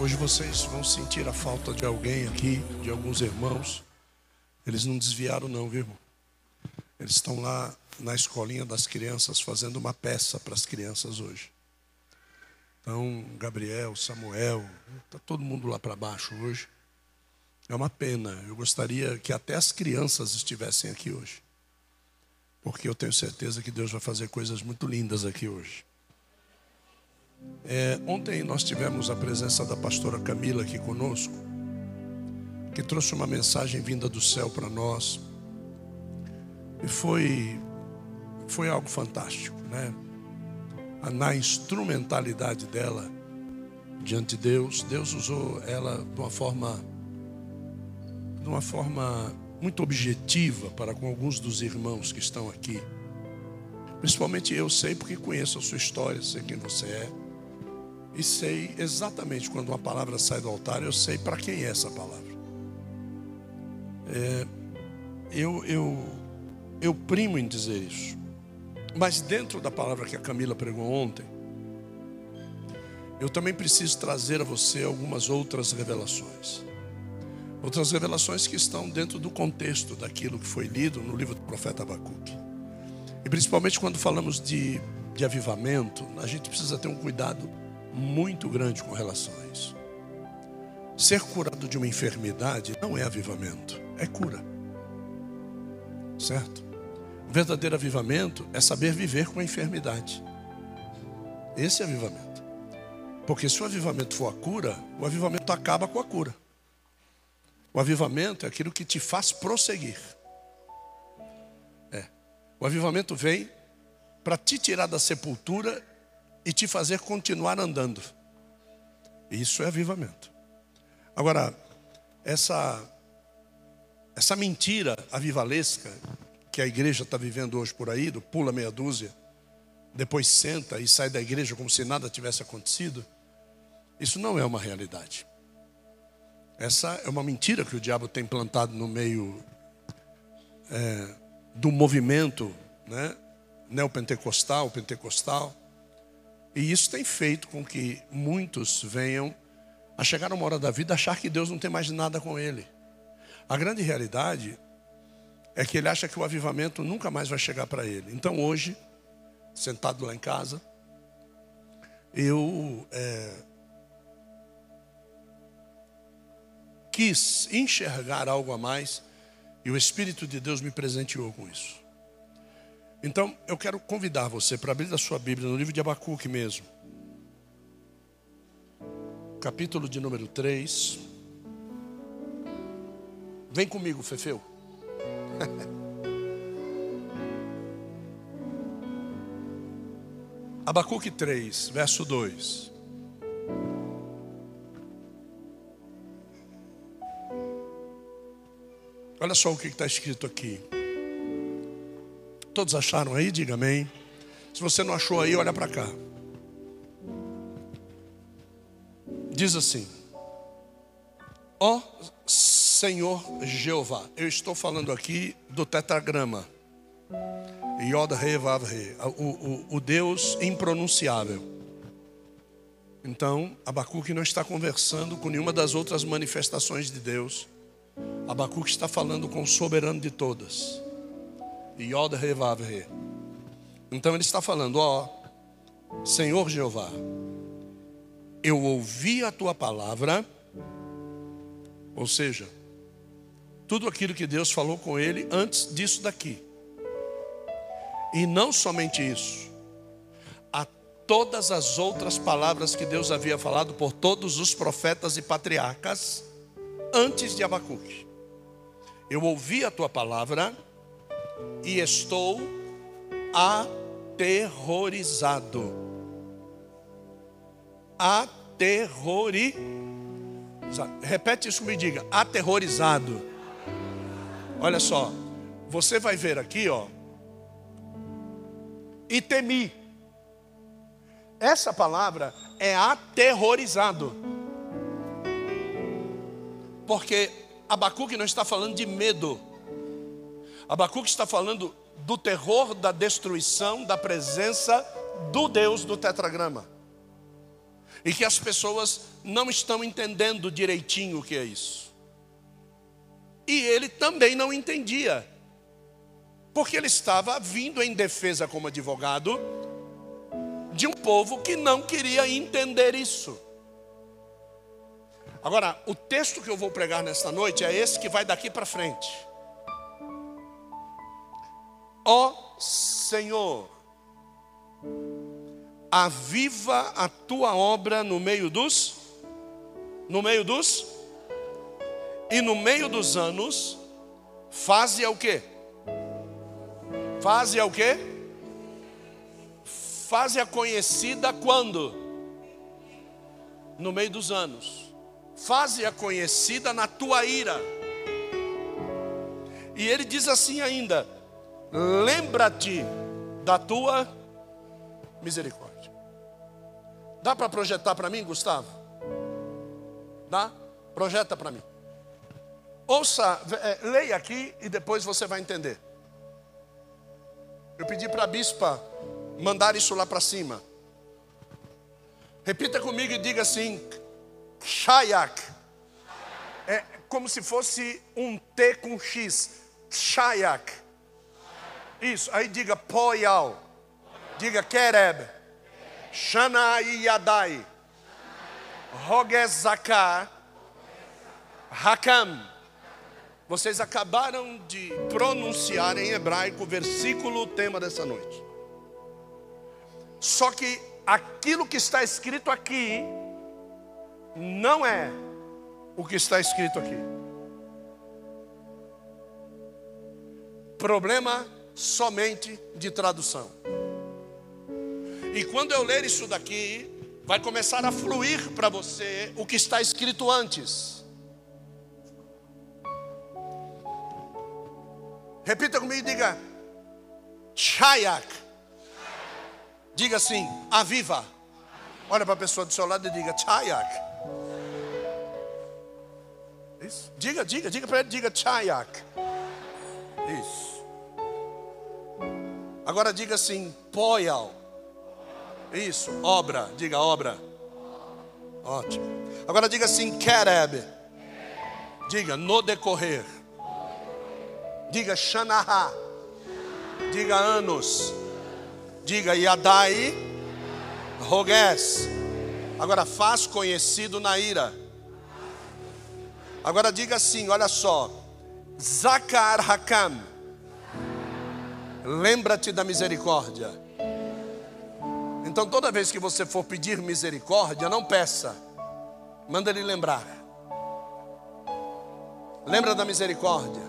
Hoje vocês vão sentir a falta de alguém aqui, de alguns irmãos. Eles não desviaram, não, viu, irmão? Eles estão lá na escolinha das crianças fazendo uma peça para as crianças hoje. Então, Gabriel, Samuel, está todo mundo lá para baixo hoje. É uma pena. Eu gostaria que até as crianças estivessem aqui hoje. Porque eu tenho certeza que Deus vai fazer coisas muito lindas aqui hoje. É, ontem nós tivemos a presença da pastora Camila aqui conosco, que trouxe uma mensagem vinda do céu para nós. E foi, foi algo fantástico, né? Na instrumentalidade dela diante de Deus, Deus usou ela de uma forma de uma forma muito objetiva para com alguns dos irmãos que estão aqui. Principalmente eu sei porque conheço a sua história, sei quem você é. E sei exatamente quando uma palavra sai do altar, eu sei para quem é essa palavra. É, eu, eu, eu primo em dizer isso. Mas dentro da palavra que a Camila pregou ontem, eu também preciso trazer a você algumas outras revelações. Outras revelações que estão dentro do contexto daquilo que foi lido no livro do profeta Abacuque. E principalmente quando falamos de, de avivamento, a gente precisa ter um cuidado muito grande com relação a isso. Ser curado de uma enfermidade não é avivamento, é cura. Certo? O verdadeiro avivamento é saber viver com a enfermidade. Esse é avivamento. Porque se o avivamento for a cura, o avivamento acaba com a cura. O avivamento é aquilo que te faz prosseguir. É. O avivamento vem para te tirar da sepultura e te fazer continuar andando. Isso é avivamento. Agora, essa essa mentira avivalesca que a igreja está vivendo hoje por aí, do pula meia dúzia, depois senta e sai da igreja como se nada tivesse acontecido, isso não é uma realidade. Essa é uma mentira que o diabo tem plantado no meio é, do movimento né, neopentecostal, pentecostal. E isso tem feito com que muitos venham a chegar uma hora da vida achar que Deus não tem mais nada com ele. A grande realidade é que ele acha que o avivamento nunca mais vai chegar para ele. Então hoje, sentado lá em casa, eu é, quis enxergar algo a mais e o Espírito de Deus me presenteou com isso. Então, eu quero convidar você para abrir a sua Bíblia no livro de Abacuque mesmo. Capítulo de número 3. Vem comigo, Fefeu. Abacuque 3, verso 2. Olha só o que está escrito aqui. Todos acharam aí? Diga amém. Se você não achou aí, olha para cá. Diz assim: Ó oh, Senhor Jeová, eu estou falando aqui do tetragrama. Yod Re Vav Re, o, o, o Deus impronunciável. Então, Abacuque não está conversando com nenhuma das outras manifestações de Deus. Abacuque está falando com o soberano de todas. Yod Revavre. Então ele está falando, ó, Senhor Jeová, eu ouvi a tua palavra, ou seja, tudo aquilo que Deus falou com ele antes disso daqui. E não somente isso, a todas as outras palavras que Deus havia falado por todos os profetas e patriarcas antes de Abacuque. Eu ouvi a tua palavra e estou aterrorizado. Aterrorizado. Repete isso me diga, aterrorizado. Olha só, você vai ver aqui, ó. E temi. Essa palavra é aterrorizado. Porque Abacuque não está falando de medo. Abacuque está falando do terror da destruição da presença do Deus do tetragrama. E que as pessoas não estão entendendo direitinho o que é isso. E ele também não entendia, porque ele estava vindo em defesa como advogado de um povo que não queria entender isso. Agora, o texto que eu vou pregar nesta noite é esse que vai daqui para frente. Ó Senhor, aviva a tua obra no meio dos no meio dos e no meio dos anos faze o quê? Faze o quê? Faze a conhecida quando? No meio dos anos. Faze a conhecida na tua ira. E ele diz assim ainda: lembra-te da tua misericórdia. Dá para projetar para mim, Gustavo? Dá? Projeta para mim. Ouça, é, leia aqui e depois você vai entender. Eu pedi para a bispa mandar isso lá para cima. Repita comigo e diga assim: Shayak. É como se fosse um T com X. Shayak. Isso, aí diga Poyal. Diga Kereb. Shanai Yadai. Rogezaka. Hakam. Vocês acabaram de pronunciar em hebraico o versículo tema dessa noite. Só que aquilo que está escrito aqui não é o que está escrito aqui. Problema somente de tradução. E quando eu ler isso daqui, vai começar a fluir para você o que está escrito antes. Repita comigo e diga: Chayak. Diga assim: Aviva. Olha para a pessoa do seu lado e diga: Chayak. Isso. Diga, diga, diga para ele, diga Chayak. Isso. Agora diga assim, poial. Isso, obra, diga obra. Ótimo. Agora diga assim, kereb. Diga no decorrer. Diga shanaha. Diga anos. Diga yadai. Rogues. Agora faz conhecido na ira. Agora diga assim, olha só. Zakar hakam lembra-te da misericórdia. Então, toda vez que você for pedir misericórdia, não peça, manda ele lembrar. Lembra da misericórdia,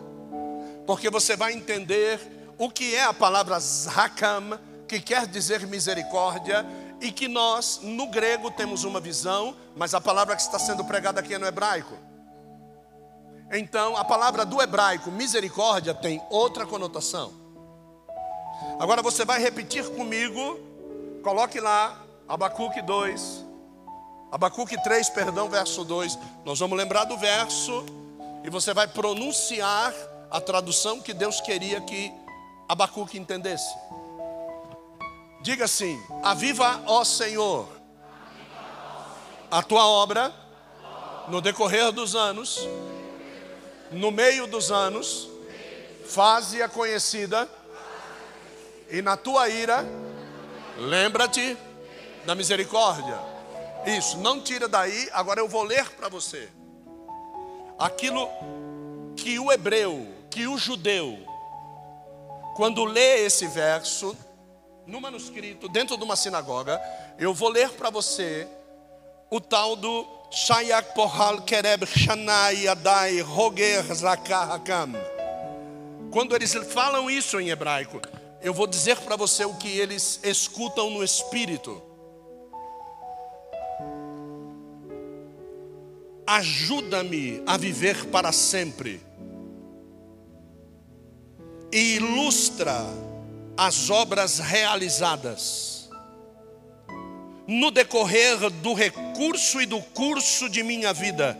porque você vai entender o que é a palavra zakam, que quer dizer misericórdia, e que nós, no grego, temos uma visão, mas a palavra que está sendo pregada aqui é no hebraico. Então, a palavra do hebraico, misericórdia, tem outra conotação. Agora você vai repetir comigo, coloque lá, Abacuque 2, Abacuque 3, perdão, verso 2. Nós vamos lembrar do verso e você vai pronunciar a tradução que Deus queria que Abacuque entendesse. Diga assim: Aviva, ó Senhor, a tua obra no decorrer dos anos, no meio dos anos, faze-a conhecida e na tua ira, lembra-te da misericórdia. Isso, não tira daí, agora eu vou ler para você. Aquilo que o hebreu, que o judeu, quando lê esse verso, no manuscrito, dentro de uma sinagoga, eu vou ler para você o tal do Shayak Pohal Kereb Shanai Adai Roger Zakahakam. Quando eles falam isso em hebraico, eu vou dizer para você o que eles escutam no espírito. Ajuda-me a viver para sempre. E ilustra as obras realizadas no decorrer do recurso e do curso de minha vida,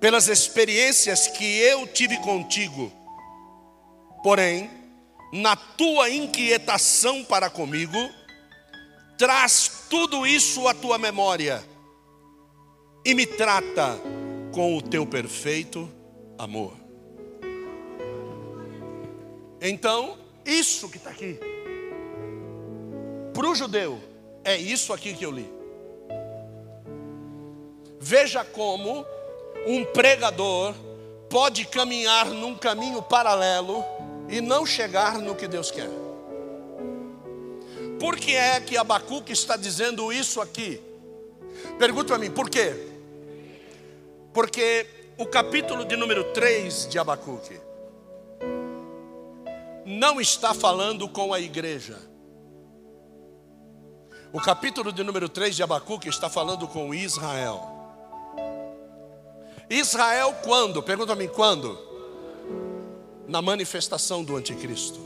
pelas experiências que eu tive contigo. Porém, na tua inquietação para comigo, traz tudo isso à tua memória e me trata com o teu perfeito amor. Então, isso que está aqui, para o judeu, é isso aqui que eu li. Veja como um pregador pode caminhar num caminho paralelo e não chegar no que Deus quer. Por que é que Abacuque está dizendo isso aqui? Pergunta a mim, por quê? Porque o capítulo de número 3 de Abacuque não está falando com a igreja. O capítulo de número 3 de Abacuque está falando com Israel. Israel quando? Pergunta a mim, quando? Na manifestação do anticristo.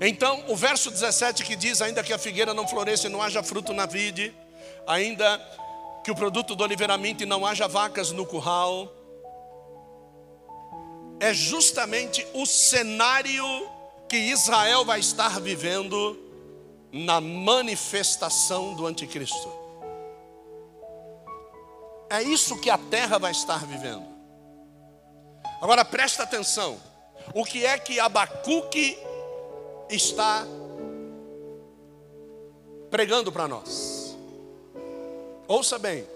Então, o verso 17 que diz: Ainda que a figueira não floresça e não haja fruto na vide, ainda que o produto do oliveiramento e não haja vacas no curral, é justamente o cenário que Israel vai estar vivendo na manifestação do anticristo. É isso que a terra vai estar vivendo. Agora presta atenção. O que é que Abacuque está pregando para nós. Ouça bem.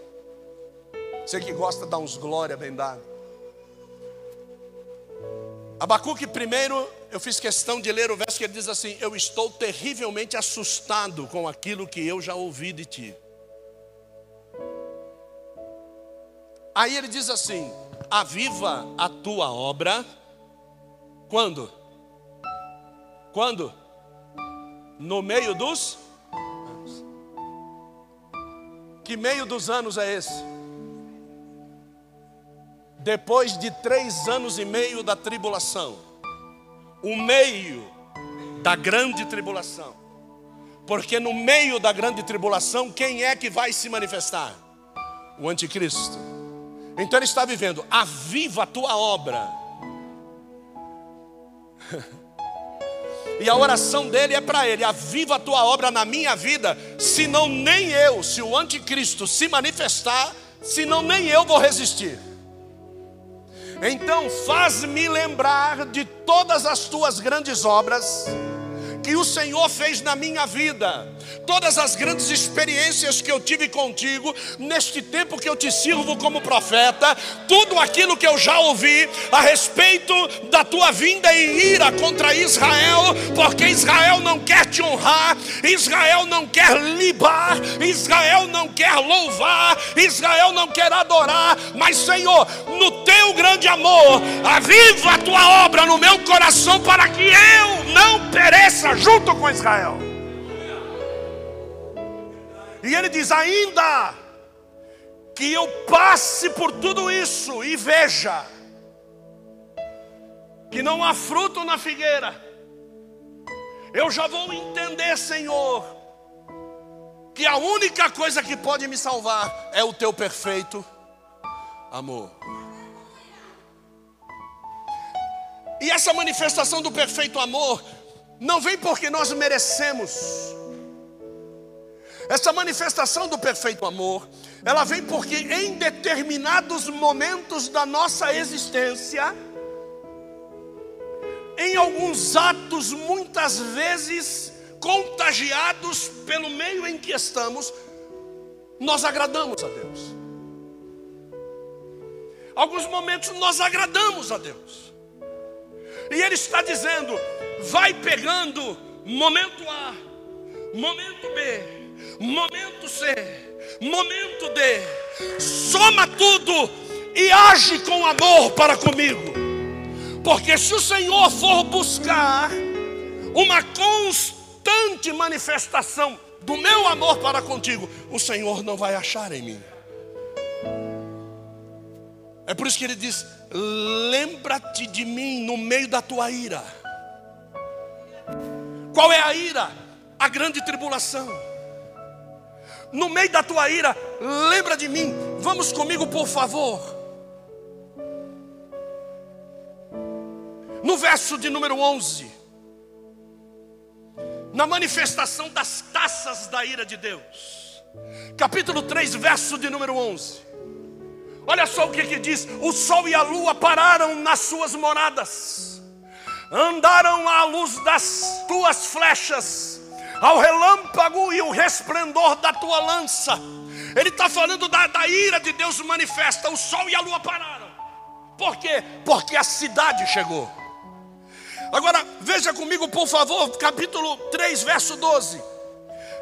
Você que gosta de dar uns glória bem dado. Abacuque primeiro, eu fiz questão de ler o verso que ele diz assim: Eu estou terrivelmente assustado com aquilo que eu já ouvi de ti. Aí ele diz assim: Aviva a tua obra. Quando? Quando? No meio dos anos. Que meio dos anos é esse? Depois de três anos e meio da tribulação, o meio da grande tribulação. Porque no meio da grande tribulação, quem é que vai se manifestar? O anticristo. Então ele está vivendo, aviva a tua obra. E a oração dele é para ele: aviva a tua obra na minha vida, senão nem eu, se o anticristo se manifestar, senão nem eu vou resistir. Então faz-me lembrar de todas as tuas grandes obras que o Senhor fez na minha vida. Todas as grandes experiências que eu tive contigo, neste tempo que eu te sirvo como profeta, tudo aquilo que eu já ouvi a respeito da tua vinda e ira contra Israel, porque Israel não quer te honrar, Israel não quer libar, Israel não quer louvar, Israel não quer adorar, mas Senhor, no teu grande amor, aviva a tua obra no meu coração para que eu não pereça junto com Israel. E ele diz: ainda que eu passe por tudo isso e veja que não há fruto na figueira, eu já vou entender, Senhor, que a única coisa que pode me salvar é o teu perfeito amor. E essa manifestação do perfeito amor não vem porque nós merecemos. Essa manifestação do perfeito amor, ela vem porque em determinados momentos da nossa existência, em alguns atos, muitas vezes contagiados pelo meio em que estamos, nós agradamos a Deus. Alguns momentos nós agradamos a Deus. E Ele está dizendo: vai pegando momento A, momento B, momento C, momento D, soma tudo e age com amor para comigo. Porque se o Senhor for buscar uma constante manifestação do meu amor para contigo, o Senhor não vai achar em mim. É por isso que ele diz: lembra-te de mim no meio da tua ira. Qual é a ira? A grande tribulação no meio da tua ira, lembra de mim. Vamos comigo, por favor. No verso de número 11, na manifestação das taças da ira de Deus. Capítulo 3, verso de número 11. Olha só o que, que diz: o sol e a lua pararam nas suas moradas, andaram à luz das tuas flechas, ao relâmpago e o resplendor da tua lança. Ele está falando da, da ira de Deus manifesta, o sol e a lua pararam. Por quê? Porque a cidade chegou. Agora, veja comigo, por favor, capítulo 3, verso 12.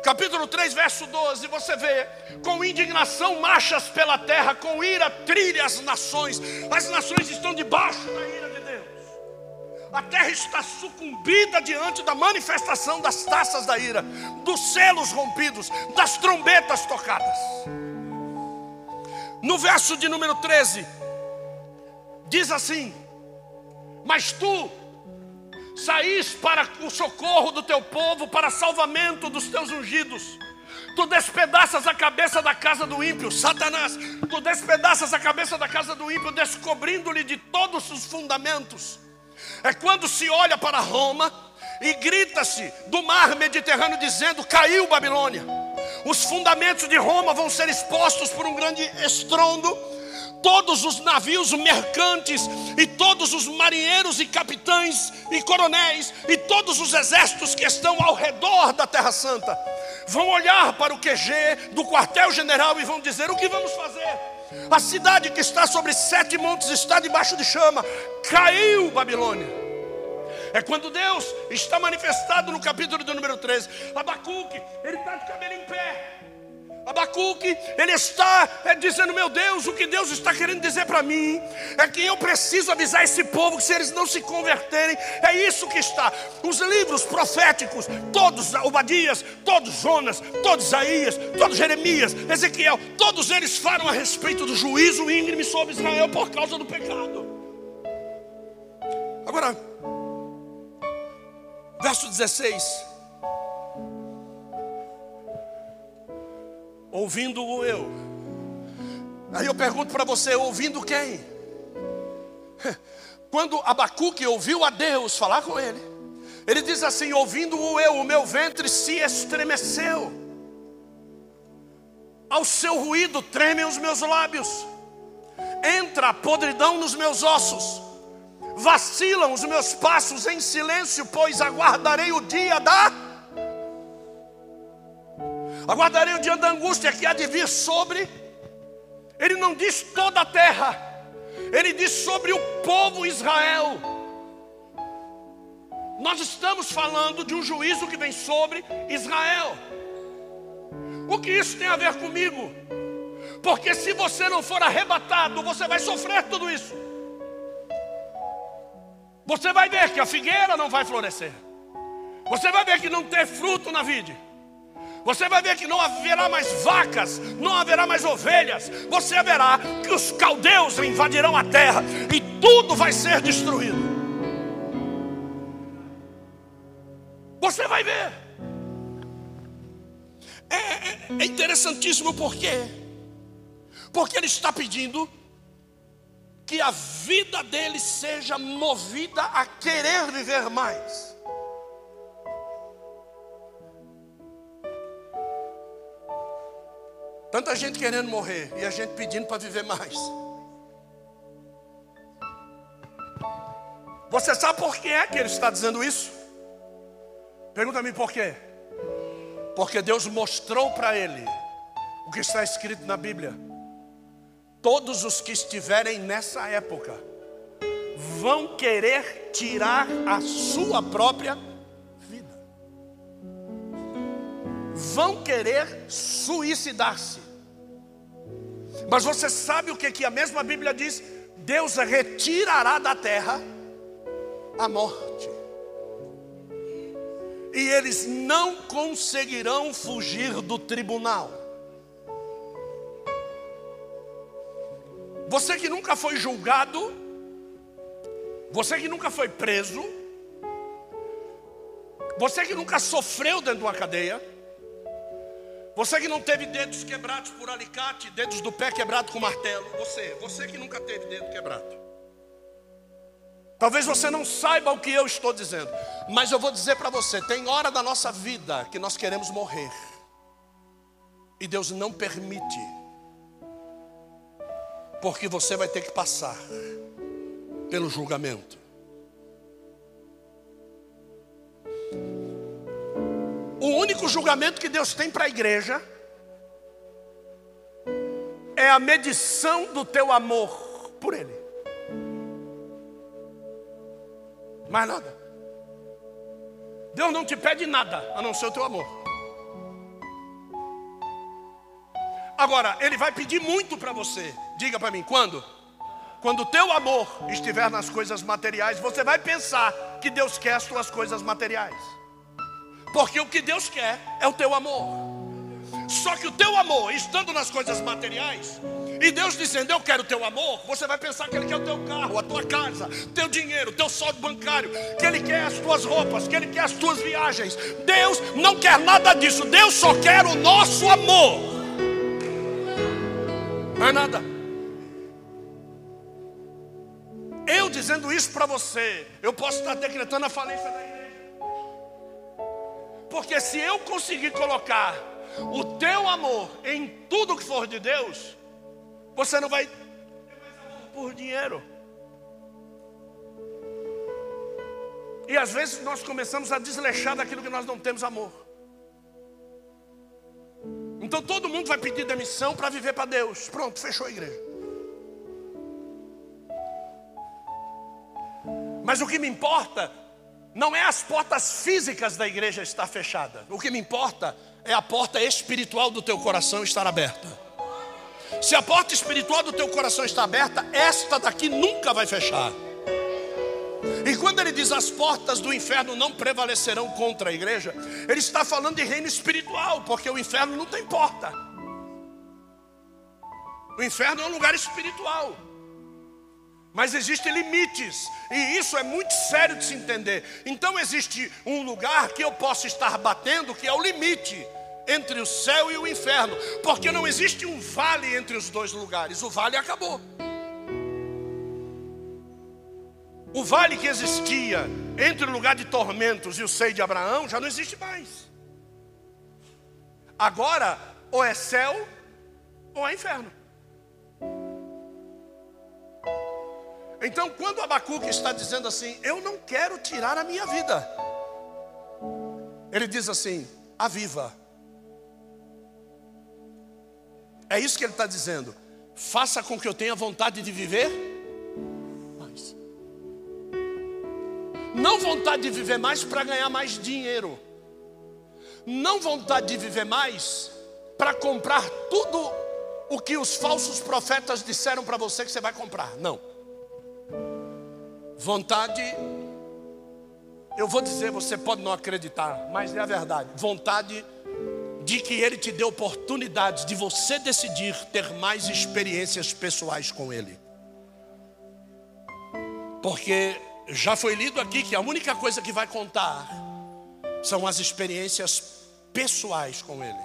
Capítulo 3, verso 12, você vê: com indignação marchas pela terra, com ira trilha as nações, as nações estão debaixo da ira. A terra está sucumbida diante da manifestação das taças da ira, dos selos rompidos, das trombetas tocadas. No verso de número 13, diz assim: Mas tu, saís para o socorro do teu povo, para salvamento dos teus ungidos. Tu despedaças a cabeça da casa do ímpio, Satanás. Tu despedaças a cabeça da casa do ímpio, descobrindo-lhe de todos os fundamentos. É quando se olha para Roma e grita-se do mar Mediterrâneo, dizendo: Caiu Babilônia. Os fundamentos de Roma vão ser expostos por um grande estrondo todos os navios mercantes e todos os marinheiros e capitães e coronéis e todos os exércitos que estão ao redor da Terra Santa vão olhar para o QG do quartel-general e vão dizer: o que vamos fazer? A cidade que está sobre sete montes está debaixo de chama, caiu Babilônia. É quando Deus está manifestado no capítulo do número 13. Abacuque, ele está de cabelo em pé. Abacuque, ele está é, dizendo: Meu Deus, o que Deus está querendo dizer para mim é que eu preciso avisar esse povo que se eles não se converterem, é isso que está. Os livros proféticos, todos Obadias, todos Jonas, todos Isaías, todos Jeremias, Ezequiel, todos eles falam a respeito do juízo íngreme sobre Israel por causa do pecado. Agora, verso 16. Ouvindo eu. Aí eu pergunto para você, ouvindo quem? Quando Abacuque ouviu a Deus falar com ele, ele diz assim: ouvindo-o eu, o meu ventre se estremeceu, ao seu ruído tremem os meus lábios, entra a podridão nos meus ossos, vacilam os meus passos em silêncio, pois aguardarei o dia da Aguardarei o dia da angústia que há de vir sobre. Ele não diz toda a terra, ele diz sobre o povo Israel. Nós estamos falando de um juízo que vem sobre Israel. O que isso tem a ver comigo? Porque se você não for arrebatado, você vai sofrer tudo isso. Você vai ver que a figueira não vai florescer. Você vai ver que não tem fruto na vide. Você vai ver que não haverá mais vacas, não haverá mais ovelhas. Você verá que os caldeus invadirão a terra e tudo vai ser destruído. Você vai ver. É, é, é interessantíssimo porque porque ele está pedindo que a vida dele seja movida a querer viver mais. Tanta gente querendo morrer e a gente pedindo para viver mais. Você sabe por que é que ele está dizendo isso? Pergunta-me por quê? Porque Deus mostrou para ele o que está escrito na Bíblia. Todos os que estiverem nessa época vão querer tirar a sua própria vão querer suicidar-se. Mas você sabe o que, que a mesma Bíblia diz? Deus retirará da terra a morte. E eles não conseguirão fugir do tribunal. Você que nunca foi julgado, você que nunca foi preso, você que nunca sofreu dentro de uma cadeia, você que não teve dedos quebrados por alicate, dedos do pé quebrados com martelo. Você, você que nunca teve dedo quebrado. Talvez você não saiba o que eu estou dizendo, mas eu vou dizer para você: tem hora da nossa vida que nós queremos morrer, e Deus não permite, porque você vai ter que passar pelo julgamento. O único julgamento que Deus tem para a igreja é a medição do teu amor por Ele. Mais nada. Deus não te pede nada a não ser o teu amor. Agora, Ele vai pedir muito para você. Diga para mim, quando? Quando o teu amor estiver nas coisas materiais, você vai pensar que Deus quer as tuas coisas materiais. Porque o que Deus quer é o teu amor. Só que o teu amor, estando nas coisas materiais, e Deus dizendo, eu quero o teu amor, você vai pensar que Ele quer o teu carro, a tua casa, teu dinheiro, teu saldo bancário, que Ele quer as tuas roupas, que Ele quer as tuas viagens. Deus não quer nada disso, Deus só quer o nosso amor. Não é nada. Eu dizendo isso para você, eu posso estar decretando a falência da. Porque se eu conseguir colocar o teu amor em tudo que for de Deus, você não vai ter mais amor por dinheiro. E às vezes nós começamos a desleixar daquilo que nós não temos amor. Então todo mundo vai pedir demissão para viver para Deus. Pronto, fechou a igreja. Mas o que me importa não é as portas físicas da igreja estar fechada. O que me importa é a porta espiritual do teu coração estar aberta. Se a porta espiritual do teu coração está aberta, esta daqui nunca vai fechar. E quando ele diz as portas do inferno não prevalecerão contra a igreja, ele está falando de reino espiritual, porque o inferno não tem porta. O inferno é um lugar espiritual. Mas existem limites, e isso é muito sério de se entender. Então existe um lugar que eu posso estar batendo, que é o limite entre o céu e o inferno, porque não existe um vale entre os dois lugares. O vale acabou. O vale que existia entre o lugar de tormentos e o seio de Abraão já não existe mais. Agora, ou é céu ou é inferno. Então, quando Abacuque está dizendo assim, eu não quero tirar a minha vida, ele diz assim: aviva. É isso que ele está dizendo. Faça com que eu tenha vontade de viver mais. Não vontade de viver mais para ganhar mais dinheiro. Não vontade de viver mais para comprar tudo o que os falsos profetas disseram para você que você vai comprar. Não. Vontade, eu vou dizer, você pode não acreditar, mas é a verdade. Vontade de que Ele te dê oportunidades de você decidir ter mais experiências pessoais com Ele. Porque já foi lido aqui que a única coisa que vai contar são as experiências pessoais com Ele.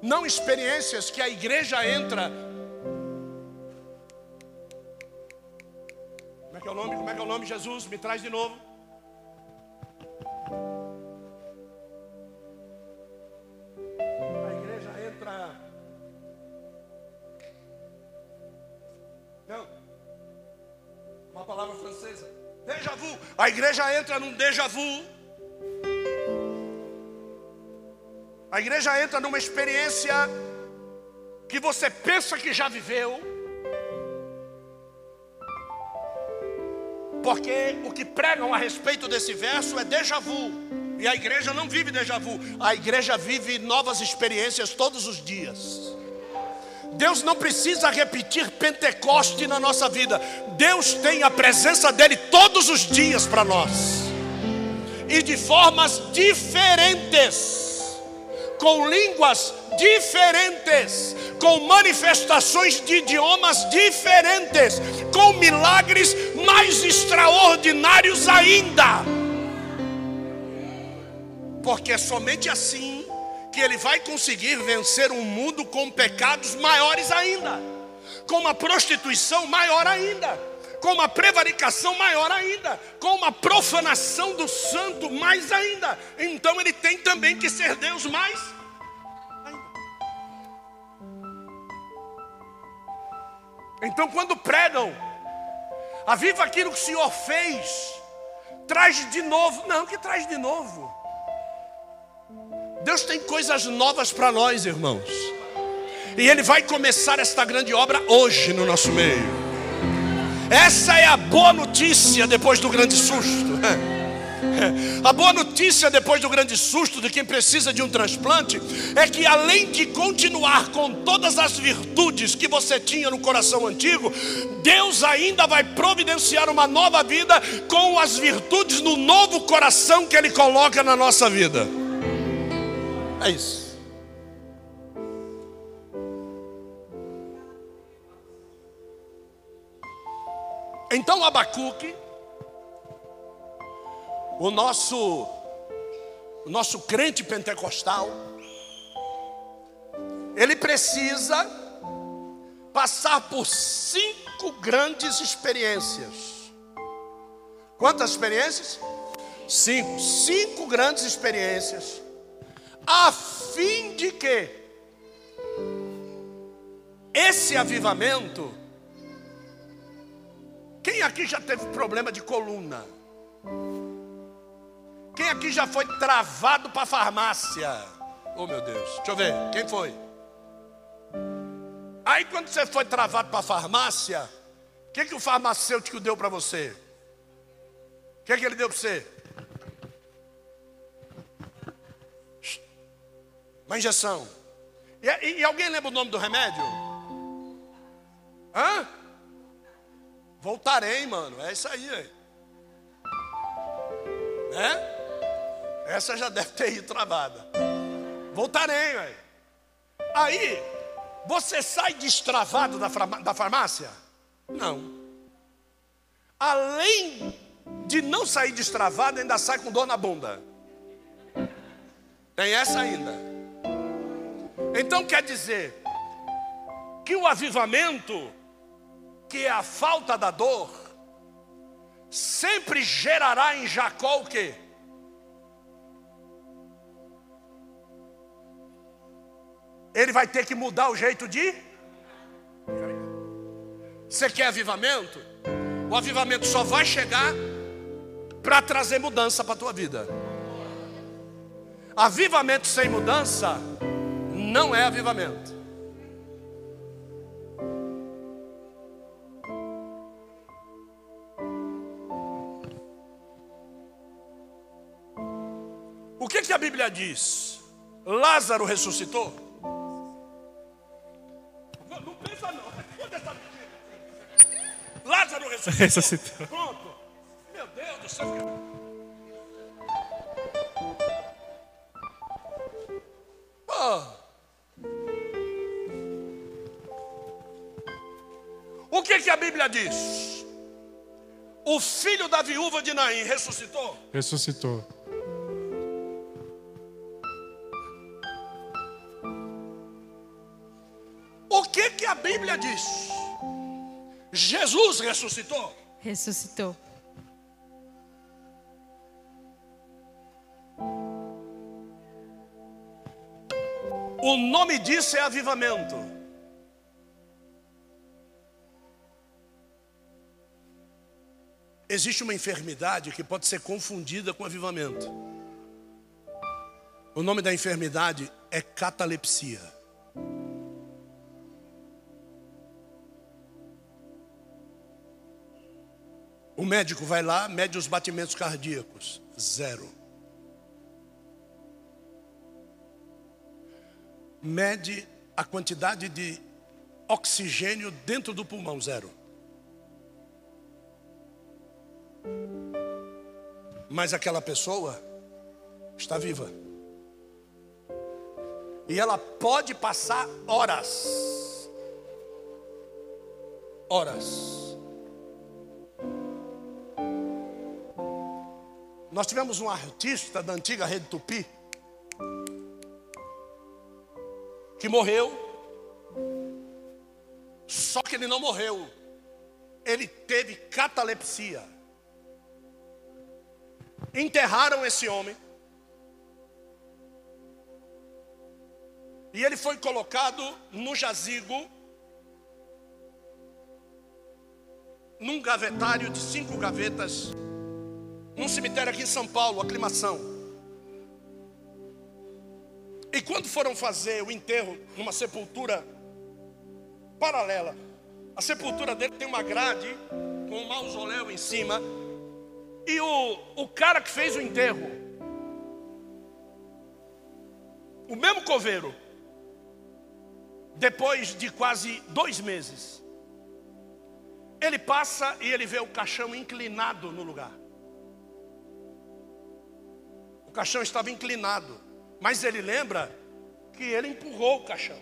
Não experiências que a igreja entra é que é o nome? Como é que é o nome, Jesus? Me traz de novo. A igreja entra. Não. Uma palavra francesa. Déjà vu. A igreja entra num déjà vu. A igreja entra numa experiência que você pensa que já viveu Porque o que pregam a respeito desse verso é déjà vu. E a igreja não vive déjà vu, a igreja vive novas experiências todos os dias. Deus não precisa repetir Pentecoste na nossa vida. Deus tem a presença dele todos os dias para nós. E de formas diferentes, com línguas diferentes, com manifestações de idiomas diferentes, com milagres mais extraordinários ainda. Porque é somente assim que ele vai conseguir vencer um mundo com pecados maiores ainda, com uma prostituição maior ainda, com uma prevaricação maior ainda, com uma profanação do santo mais ainda. Então ele tem também que ser Deus mais ainda. Então quando pregam, aviva aquilo que o Senhor fez, traz de novo. Não, que traz de novo. Deus tem coisas novas para nós, irmãos. E Ele vai começar esta grande obra hoje no nosso meio. Essa é a boa notícia depois do grande susto. A boa notícia depois do grande susto de quem precisa de um transplante é que além de continuar com todas as virtudes que você tinha no coração antigo, Deus ainda vai providenciar uma nova vida com as virtudes no novo coração que Ele coloca na nossa vida. É isso. Então Abacuque, o nosso, o nosso crente pentecostal, ele precisa passar por cinco grandes experiências. Quantas experiências? Cinco. Cinco grandes experiências. A fim de que esse avivamento quem aqui já teve problema de coluna? Quem aqui já foi travado para farmácia? Oh meu Deus, deixa eu ver, quem foi? Aí quando você foi travado para farmácia, o que, que o farmacêutico deu para você? O que, que ele deu para você? Uma injeção. E, e, e alguém lembra o nome do remédio? Hã? Voltarei, mano. É isso aí. Né? Essa já deve ter ido travada. Voltarei, aí. Aí, você sai destravado da, da farmácia? Não. Além de não sair destravado, ainda sai com dor na bunda. Tem essa ainda. Então quer dizer que o avivamento que é a falta da dor, sempre gerará em Jacó o quê? Ele vai ter que mudar o jeito de. Você quer avivamento? O avivamento só vai chegar para trazer mudança para a tua vida. Avivamento sem mudança não é avivamento. que, que a Bíblia diz? Lázaro ressuscitou? Lázaro ressuscitou. ressuscitou. Pronto. Meu Deus do céu. O que, que a Bíblia diz? O filho da viúva de Naim ressuscitou? Ressuscitou. a Bíblia diz? Jesus ressuscitou? Ressuscitou. O nome disso é avivamento. Existe uma enfermidade que pode ser confundida com avivamento. O nome da enfermidade é catalepsia. O médico vai lá, mede os batimentos cardíacos, zero. Mede a quantidade de oxigênio dentro do pulmão, zero. Mas aquela pessoa está viva. E ela pode passar horas. Horas Nós tivemos um artista da antiga rede Tupi que morreu, só que ele não morreu, ele teve catalepsia. Enterraram esse homem. E ele foi colocado no jazigo, num gavetário de cinco gavetas, num cemitério aqui em São Paulo, aclimação. E quando foram fazer o enterro numa sepultura paralela, a sepultura dele tem uma grade com um mausoléu em cima. E o, o cara que fez o enterro, o mesmo coveiro, depois de quase dois meses, ele passa e ele vê o caixão inclinado no lugar. O caixão estava inclinado, mas ele lembra que ele empurrou o caixão.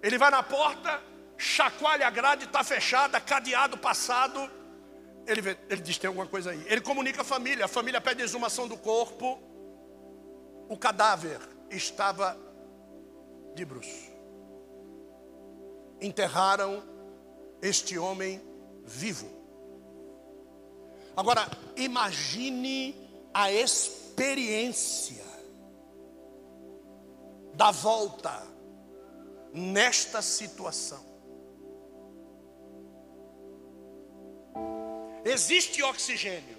Ele vai na porta, chacoalha a grade, está fechada, cadeado passado. Ele, vê, ele diz: tem alguma coisa aí. Ele comunica a família, a família pede exumação do corpo. O cadáver estava de bruço. Enterraram este homem vivo. Agora, imagine a experiência da volta nesta situação. Existe oxigênio,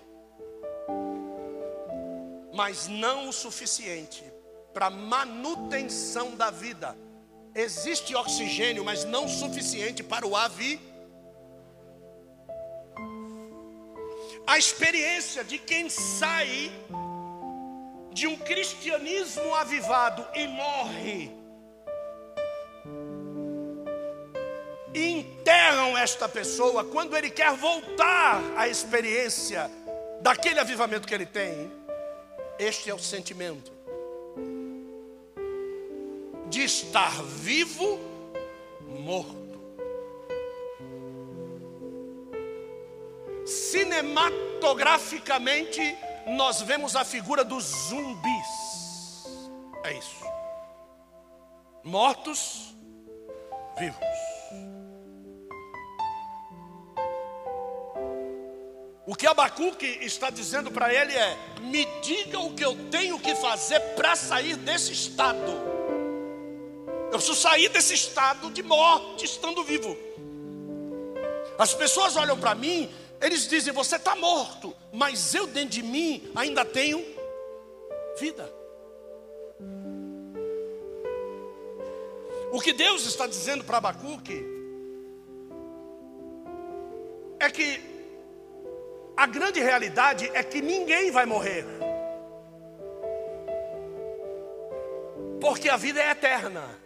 mas não o suficiente para manutenção da vida. Existe oxigênio, mas não o suficiente para o avi. A experiência de quem sai de um cristianismo avivado e morre, e enterram esta pessoa quando ele quer voltar à experiência daquele avivamento que ele tem. Este é o sentimento de estar vivo, morto. Cinematograficamente, nós vemos a figura dos zumbis. É isso. Mortos, vivos. O que Abacuque está dizendo para ele é: me diga o que eu tenho que fazer para sair desse estado. Eu preciso sair desse estado de morte, estando vivo. As pessoas olham para mim, eles dizem: Você está morto, mas eu dentro de mim ainda tenho vida. O que Deus está dizendo para Abacuque é que a grande realidade é que ninguém vai morrer, porque a vida é eterna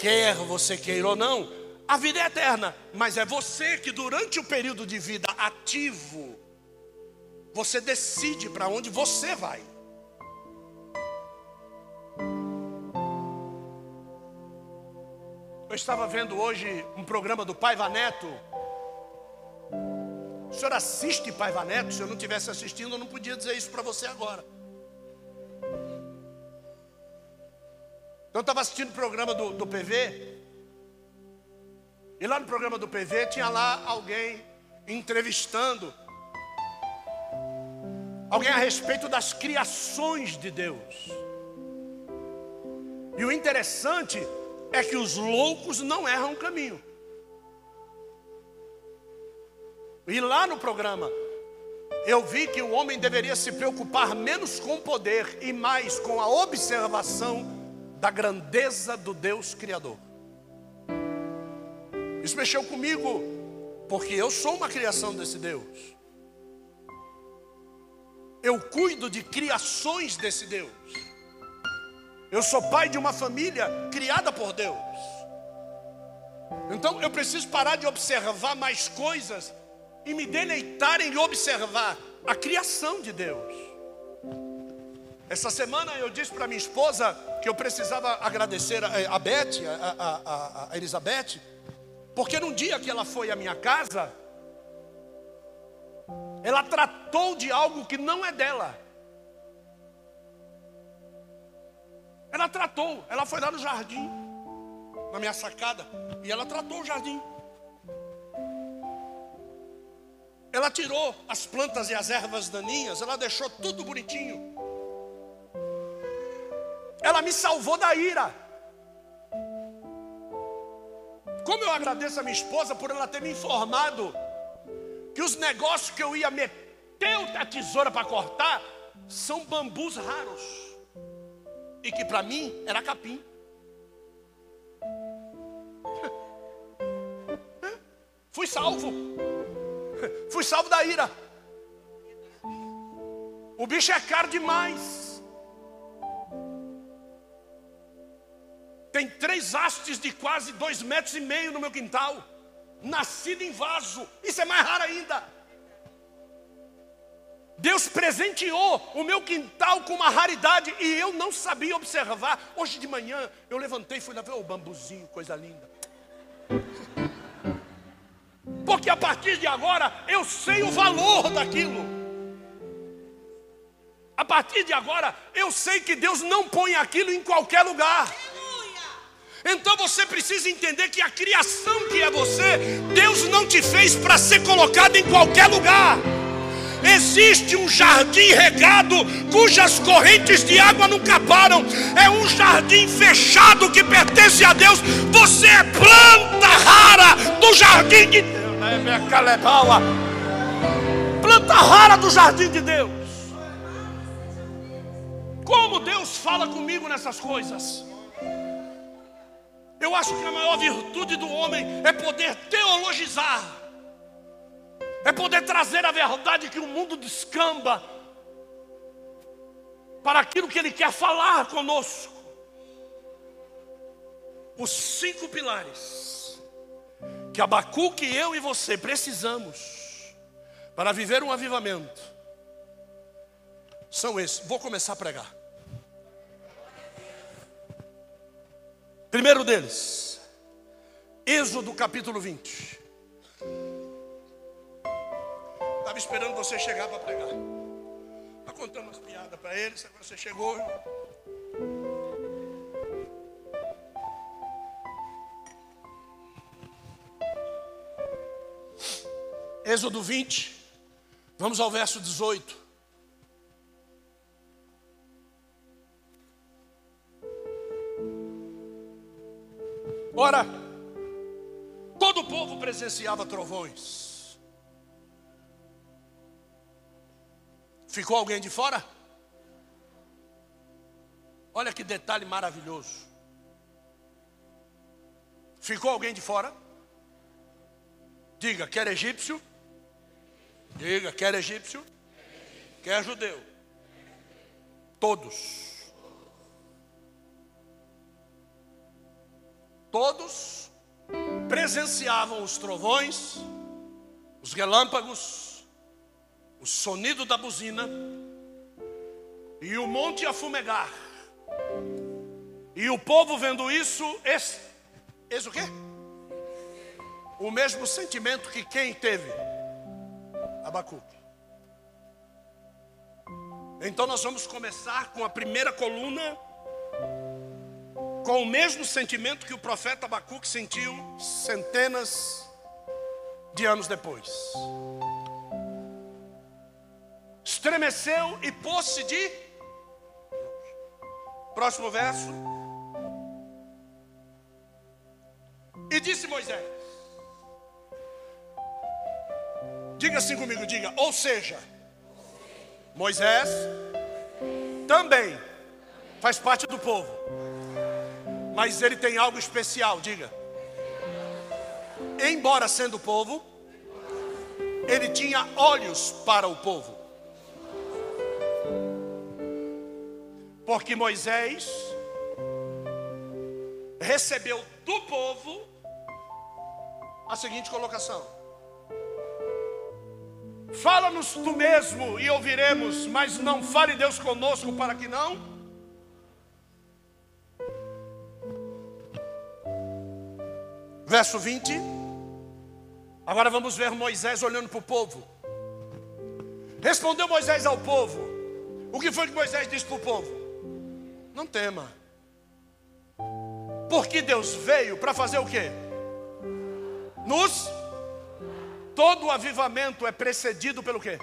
quer você queira ou não, a vida é eterna, mas é você que durante o período de vida ativo, você decide para onde você vai. Eu estava vendo hoje um programa do Paiva Neto. O senhor assiste Paiva Neto? Se eu não estivesse assistindo, eu não podia dizer isso para você agora. Eu estava assistindo o programa do, do PV. E lá no programa do PV tinha lá alguém entrevistando alguém a respeito das criações de Deus. E o interessante é que os loucos não erram caminho. E lá no programa, eu vi que o homem deveria se preocupar menos com o poder e mais com a observação da grandeza do Deus Criador. Isso mexeu comigo, porque eu sou uma criação desse Deus. Eu cuido de criações desse Deus. Eu sou pai de uma família criada por Deus. Então eu preciso parar de observar mais coisas e me deleitar em observar a criação de Deus. Essa semana eu disse para minha esposa que eu precisava agradecer a, a Beth, a, a, a, Elizabeth, porque num dia que ela foi à minha casa, ela tratou de algo que não é dela. Ela tratou, ela foi lá no jardim, na minha sacada, e ela tratou o jardim. Ela tirou as plantas e as ervas daninhas, ela deixou tudo bonitinho. Ela me salvou da ira. Como eu agradeço a minha esposa por ela ter me informado que os negócios que eu ia meter a tesoura para cortar são bambus raros. E que para mim era capim. Fui salvo. Fui salvo da ira. O bicho é caro demais. Tem três hastes de quase dois metros e meio no meu quintal. Nascido em vaso. Isso é mais raro ainda. Deus presenteou o meu quintal com uma raridade e eu não sabia observar. Hoje de manhã eu levantei e fui lá ver o bambuzinho, coisa linda. Porque a partir de agora eu sei o valor daquilo. A partir de agora eu sei que Deus não põe aquilo em qualquer lugar. Então você precisa entender que a criação que é você, Deus não te fez para ser colocado em qualquer lugar. Existe um jardim regado cujas correntes de água nunca param. É um jardim fechado que pertence a Deus. Você é planta rara do jardim de Deus. Planta rara do jardim de Deus. Como Deus fala comigo nessas coisas? Eu acho que a maior virtude do homem é poder teologizar, é poder trazer a verdade que o mundo descamba para aquilo que ele quer falar conosco. Os cinco pilares que Abacuque, eu e você precisamos para viver um avivamento são esses. Vou começar a pregar. Primeiro deles, Êxodo capítulo 20. Estava esperando você chegar para pregar. Está contando umas piadas para eles, agora você chegou. Êxodo 20, vamos ao verso 18. Ora, todo o povo presenciava trovões. Ficou alguém de fora? Olha que detalhe maravilhoso. Ficou alguém de fora? Diga, quer egípcio? Diga, quer egípcio? Quer judeu? Todos. Todos presenciavam os trovões, os relâmpagos, o sonido da buzina e o monte a fumegar. E o povo vendo isso, esse, esse o quê? O mesmo sentimento que quem teve? Abacuque. Então nós vamos começar com a primeira coluna com o mesmo sentimento que o profeta Abacuque sentiu centenas de anos depois. Estremeceu e pôs-se de. Próximo verso. E disse Moisés: Diga assim comigo, diga, ou seja, Moisés também faz parte do povo mas ele tem algo especial, diga. Embora sendo povo, ele tinha olhos para o povo. Porque Moisés recebeu do povo a seguinte colocação: Fala-nos tu mesmo e ouviremos, mas não fale Deus conosco para que não Verso 20. Agora vamos ver Moisés olhando para o povo. Respondeu Moisés ao povo. O que foi que Moisés disse para o povo? Não tema. Porque Deus veio para fazer o quê? Nos todo avivamento é precedido pelo quê?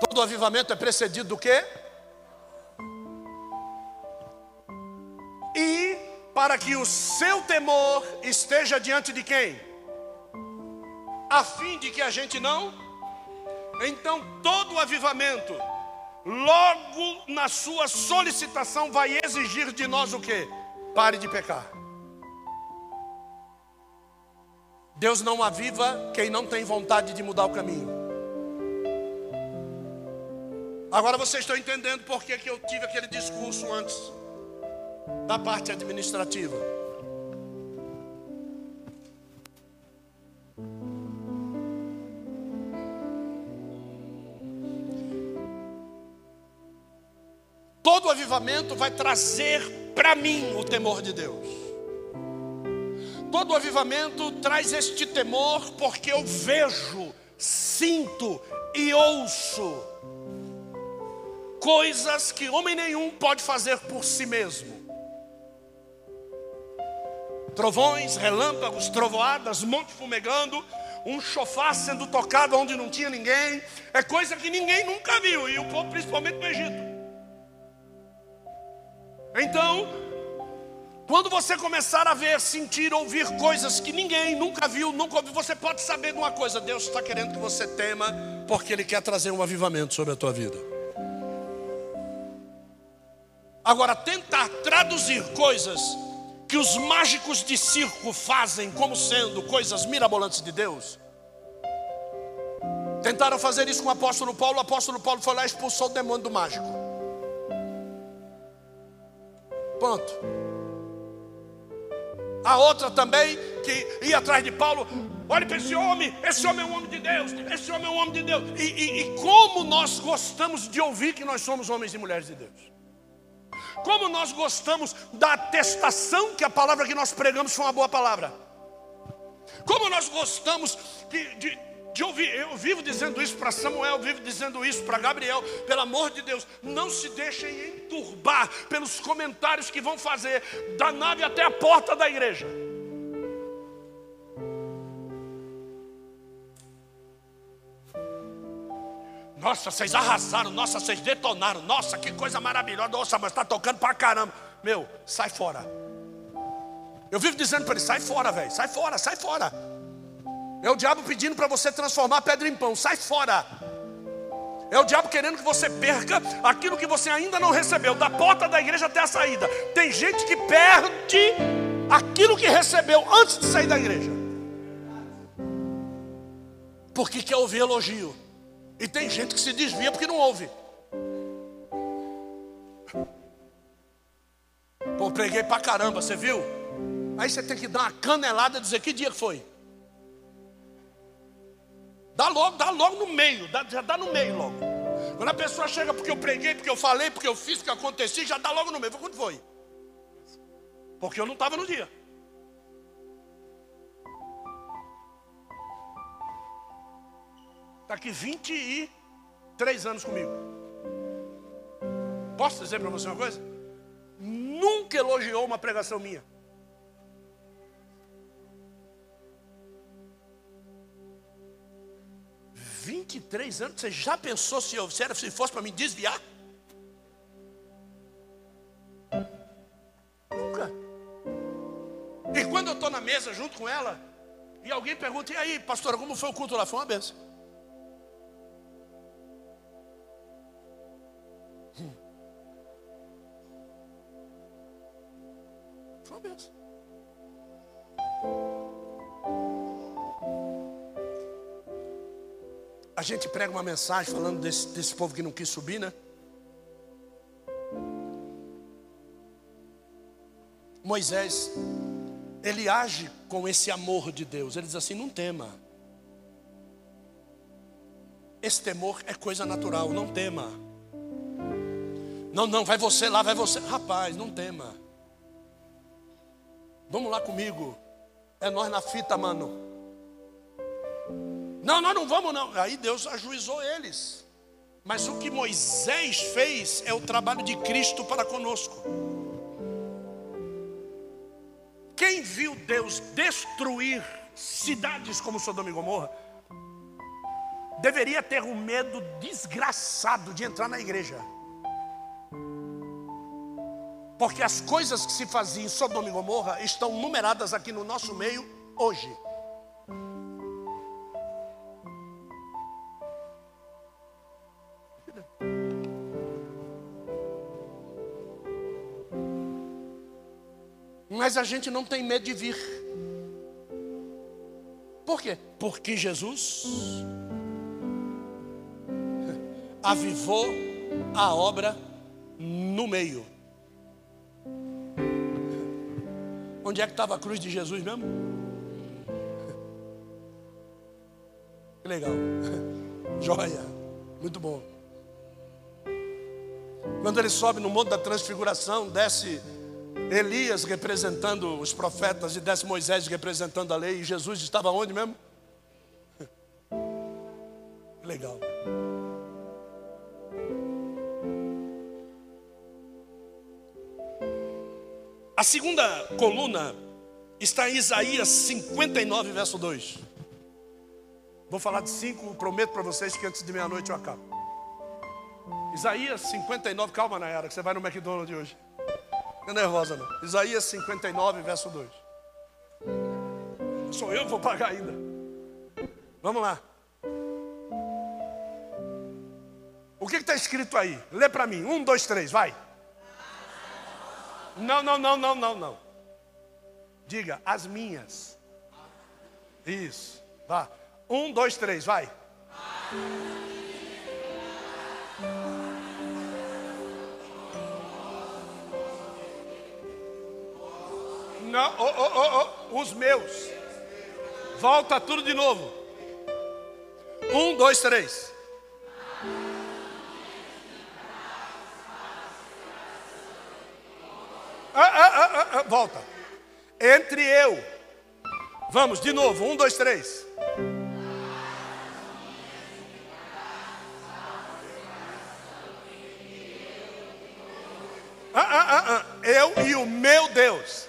Todo avivamento é precedido do quê? E para que o seu temor esteja diante de quem? A fim de que a gente não. Então todo avivamento, logo na sua solicitação, vai exigir de nós o quê? Pare de pecar. Deus não aviva quem não tem vontade de mudar o caminho. Agora vocês estão entendendo por que, que eu tive aquele discurso antes da parte administrativa. Todo avivamento vai trazer para mim o temor de Deus. Todo avivamento traz este temor porque eu vejo, sinto e ouço coisas que homem nenhum pode fazer por si mesmo. Trovões, relâmpagos, trovoadas, monte fumegando, um chofar sendo tocado onde não tinha ninguém, é coisa que ninguém nunca viu, e o povo principalmente no Egito. Então, quando você começar a ver, sentir, ouvir coisas que ninguém nunca viu, nunca ouviu, você pode saber de uma coisa: Deus está querendo que você tema, porque Ele quer trazer um avivamento sobre a tua vida. Agora, tentar traduzir coisas que os mágicos de circo fazem como sendo coisas mirabolantes de Deus. Tentaram fazer isso com o apóstolo Paulo, o apóstolo Paulo foi lá e expulsou o demônio do mágico. Ponto. A outra também, que ia atrás de Paulo, olhe para esse homem, esse homem é um homem de Deus, esse homem é um homem de Deus. E, e, e como nós gostamos de ouvir que nós somos homens e mulheres de Deus. Como nós gostamos da atestação que a palavra que nós pregamos foi uma boa palavra. Como nós gostamos de, de de ouvir, eu vivo dizendo isso para Samuel, vivo dizendo isso para Gabriel, pelo amor de Deus, não se deixem enturbar pelos comentários que vão fazer da nave até a porta da igreja. Nossa, vocês arrasaram, nossa, vocês detonaram, nossa, que coisa maravilhosa, nossa, mas está tocando para caramba. Meu, sai fora. Eu vivo dizendo para ele: sai fora, velho, sai fora, sai fora. É o diabo pedindo para você transformar pedra em pão. Sai fora. É o diabo querendo que você perca aquilo que você ainda não recebeu, da porta da igreja até a saída. Tem gente que perde aquilo que recebeu antes de sair da igreja. Porque quer ouvir elogio. E tem gente que se desvia porque não ouve. Pô, preguei pra caramba, você viu? Aí você tem que dar uma canelada e dizer que dia foi. Dá logo, dá logo no meio, dá, já dá no meio logo. Quando a pessoa chega porque eu preguei, porque eu falei, porque eu fiz, porque aconteci, já dá logo no meio. Quando foi? Porque eu não estava no dia. Está aqui 23 anos comigo. Posso dizer para você uma coisa? Nunca elogiou uma pregação minha. 23 anos, você já pensou se, eu, se, era, se fosse para me desviar? Nunca. E quando eu estou na mesa junto com ela, e alguém pergunta, e aí, pastora, como foi o culto lá? Foi uma benção. Foi uma. A gente prega uma mensagem falando desse, desse povo que não quis subir, né? Moisés, ele age com esse amor de Deus. Ele diz assim: não tema. Esse temor é coisa natural, não tema. Não, não, vai você lá, vai você. Rapaz, não tema. Vamos lá comigo. É nós na fita, mano. Não, nós não vamos não. Aí Deus ajuizou eles. Mas o que Moisés fez é o trabalho de Cristo para conosco. quem viu Deus destruir cidades como Sodoma e Gomorra, deveria ter um medo desgraçado de entrar na igreja. Porque as coisas que se faziam em Sodoma e Gomorra estão numeradas aqui no nosso meio hoje. Mas a gente não tem medo de vir. Por quê? Porque Jesus avivou a obra no meio. Onde é que estava a cruz de Jesus mesmo? Que legal. Joia. Muito bom. Quando ele sobe no Monte da Transfiguração, desce Elias representando os profetas e desce Moisés representando a lei. E Jesus estava onde mesmo? Que legal. A segunda coluna está em Isaías 59, verso 2. Vou falar de cinco, prometo para vocês que antes de meia-noite eu acabo. Isaías 59, calma Nayara, que você vai no McDonald's hoje. Não é nervosa não. Isaías 59, verso 2. Sou eu que vou pagar ainda. Vamos lá. O que está escrito aí? Lê para mim. Um, dois, três, vai. Não, não, não, não, não, não. Diga, as minhas. Isso. Vá. Um, dois, três, vai. Não, oh, oh, oh, os meus. Volta tudo de novo. Um, dois, três. Ah, ah, ah, ah, volta. Entre eu. Vamos, de novo. Um, dois, três. Ah, ah, ah, ah. Eu e o meu Deus.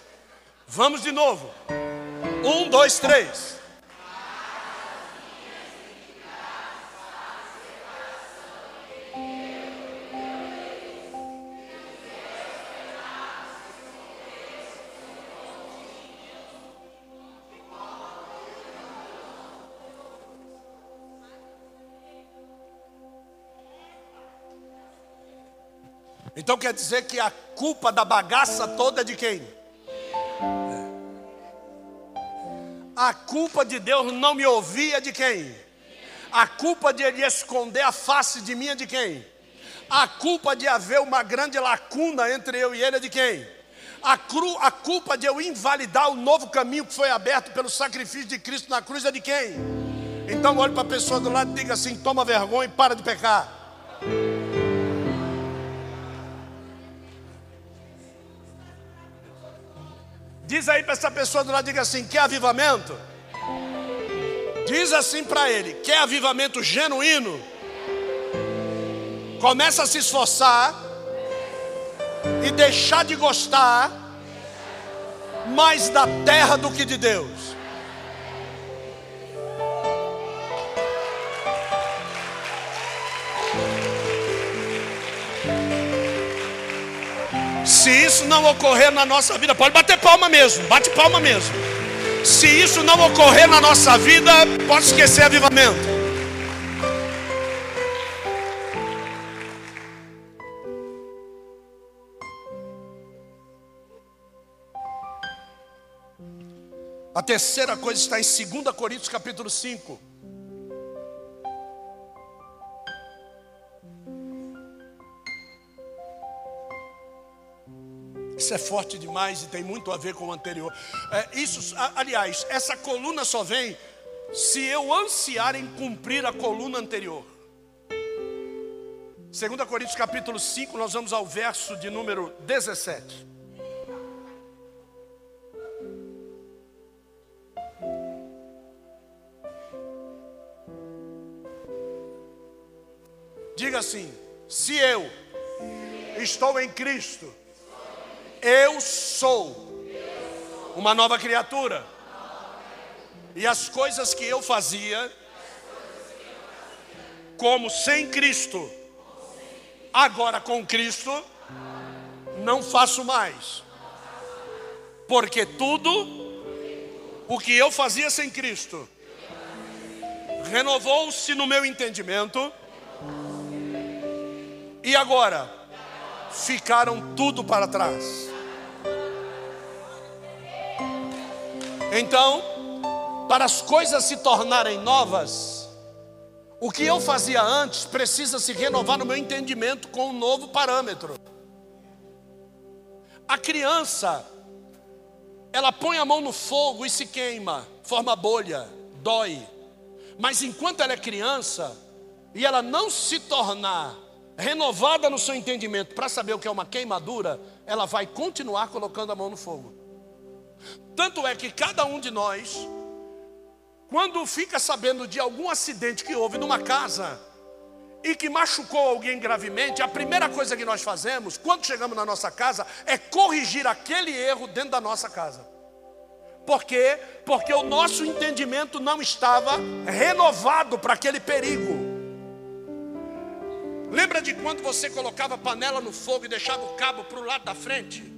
Vamos de novo. Um, dois, três. Então quer dizer que a culpa da bagaça toda é de quem? A culpa de Deus não me ouvir é de quem? A culpa de ele esconder a face de mim é de quem? A culpa de haver uma grande lacuna entre eu e ele é de quem? A, cru, a culpa de eu invalidar o novo caminho que foi aberto pelo sacrifício de Cristo na cruz é de quem? Então olhe para a pessoa do lado e diga assim: toma vergonha e para de pecar. Diz aí para essa pessoa do lado, diga assim: quer avivamento? Diz assim para ele: quer avivamento genuíno? Começa a se esforçar e deixar de gostar mais da terra do que de Deus. Se isso não ocorrer na nossa vida, pode bater palma mesmo, bate palma mesmo. Se isso não ocorrer na nossa vida, pode esquecer avivamento. A terceira coisa está em 2 Coríntios capítulo 5. Isso é forte demais e tem muito a ver com o anterior. É, isso, aliás, essa coluna só vem se eu ansiar em cumprir a coluna anterior. 2 Coríntios capítulo 5, nós vamos ao verso de número 17. Diga assim: se eu estou em Cristo, eu sou uma nova criatura. E as coisas que eu fazia, como sem Cristo, agora com Cristo, não faço mais. Porque tudo o que eu fazia sem Cristo renovou-se no meu entendimento. E agora ficaram tudo para trás. Então, para as coisas se tornarem novas, o que eu fazia antes precisa se renovar no meu entendimento com um novo parâmetro. A criança, ela põe a mão no fogo e se queima, forma bolha, dói. Mas enquanto ela é criança e ela não se tornar renovada no seu entendimento para saber o que é uma queimadura, ela vai continuar colocando a mão no fogo. Tanto é que cada um de nós, quando fica sabendo de algum acidente que houve numa casa e que machucou alguém gravemente, a primeira coisa que nós fazemos, quando chegamos na nossa casa, é corrigir aquele erro dentro da nossa casa. Por quê? Porque o nosso entendimento não estava renovado para aquele perigo. Lembra de quando você colocava a panela no fogo e deixava o cabo para o lado da frente?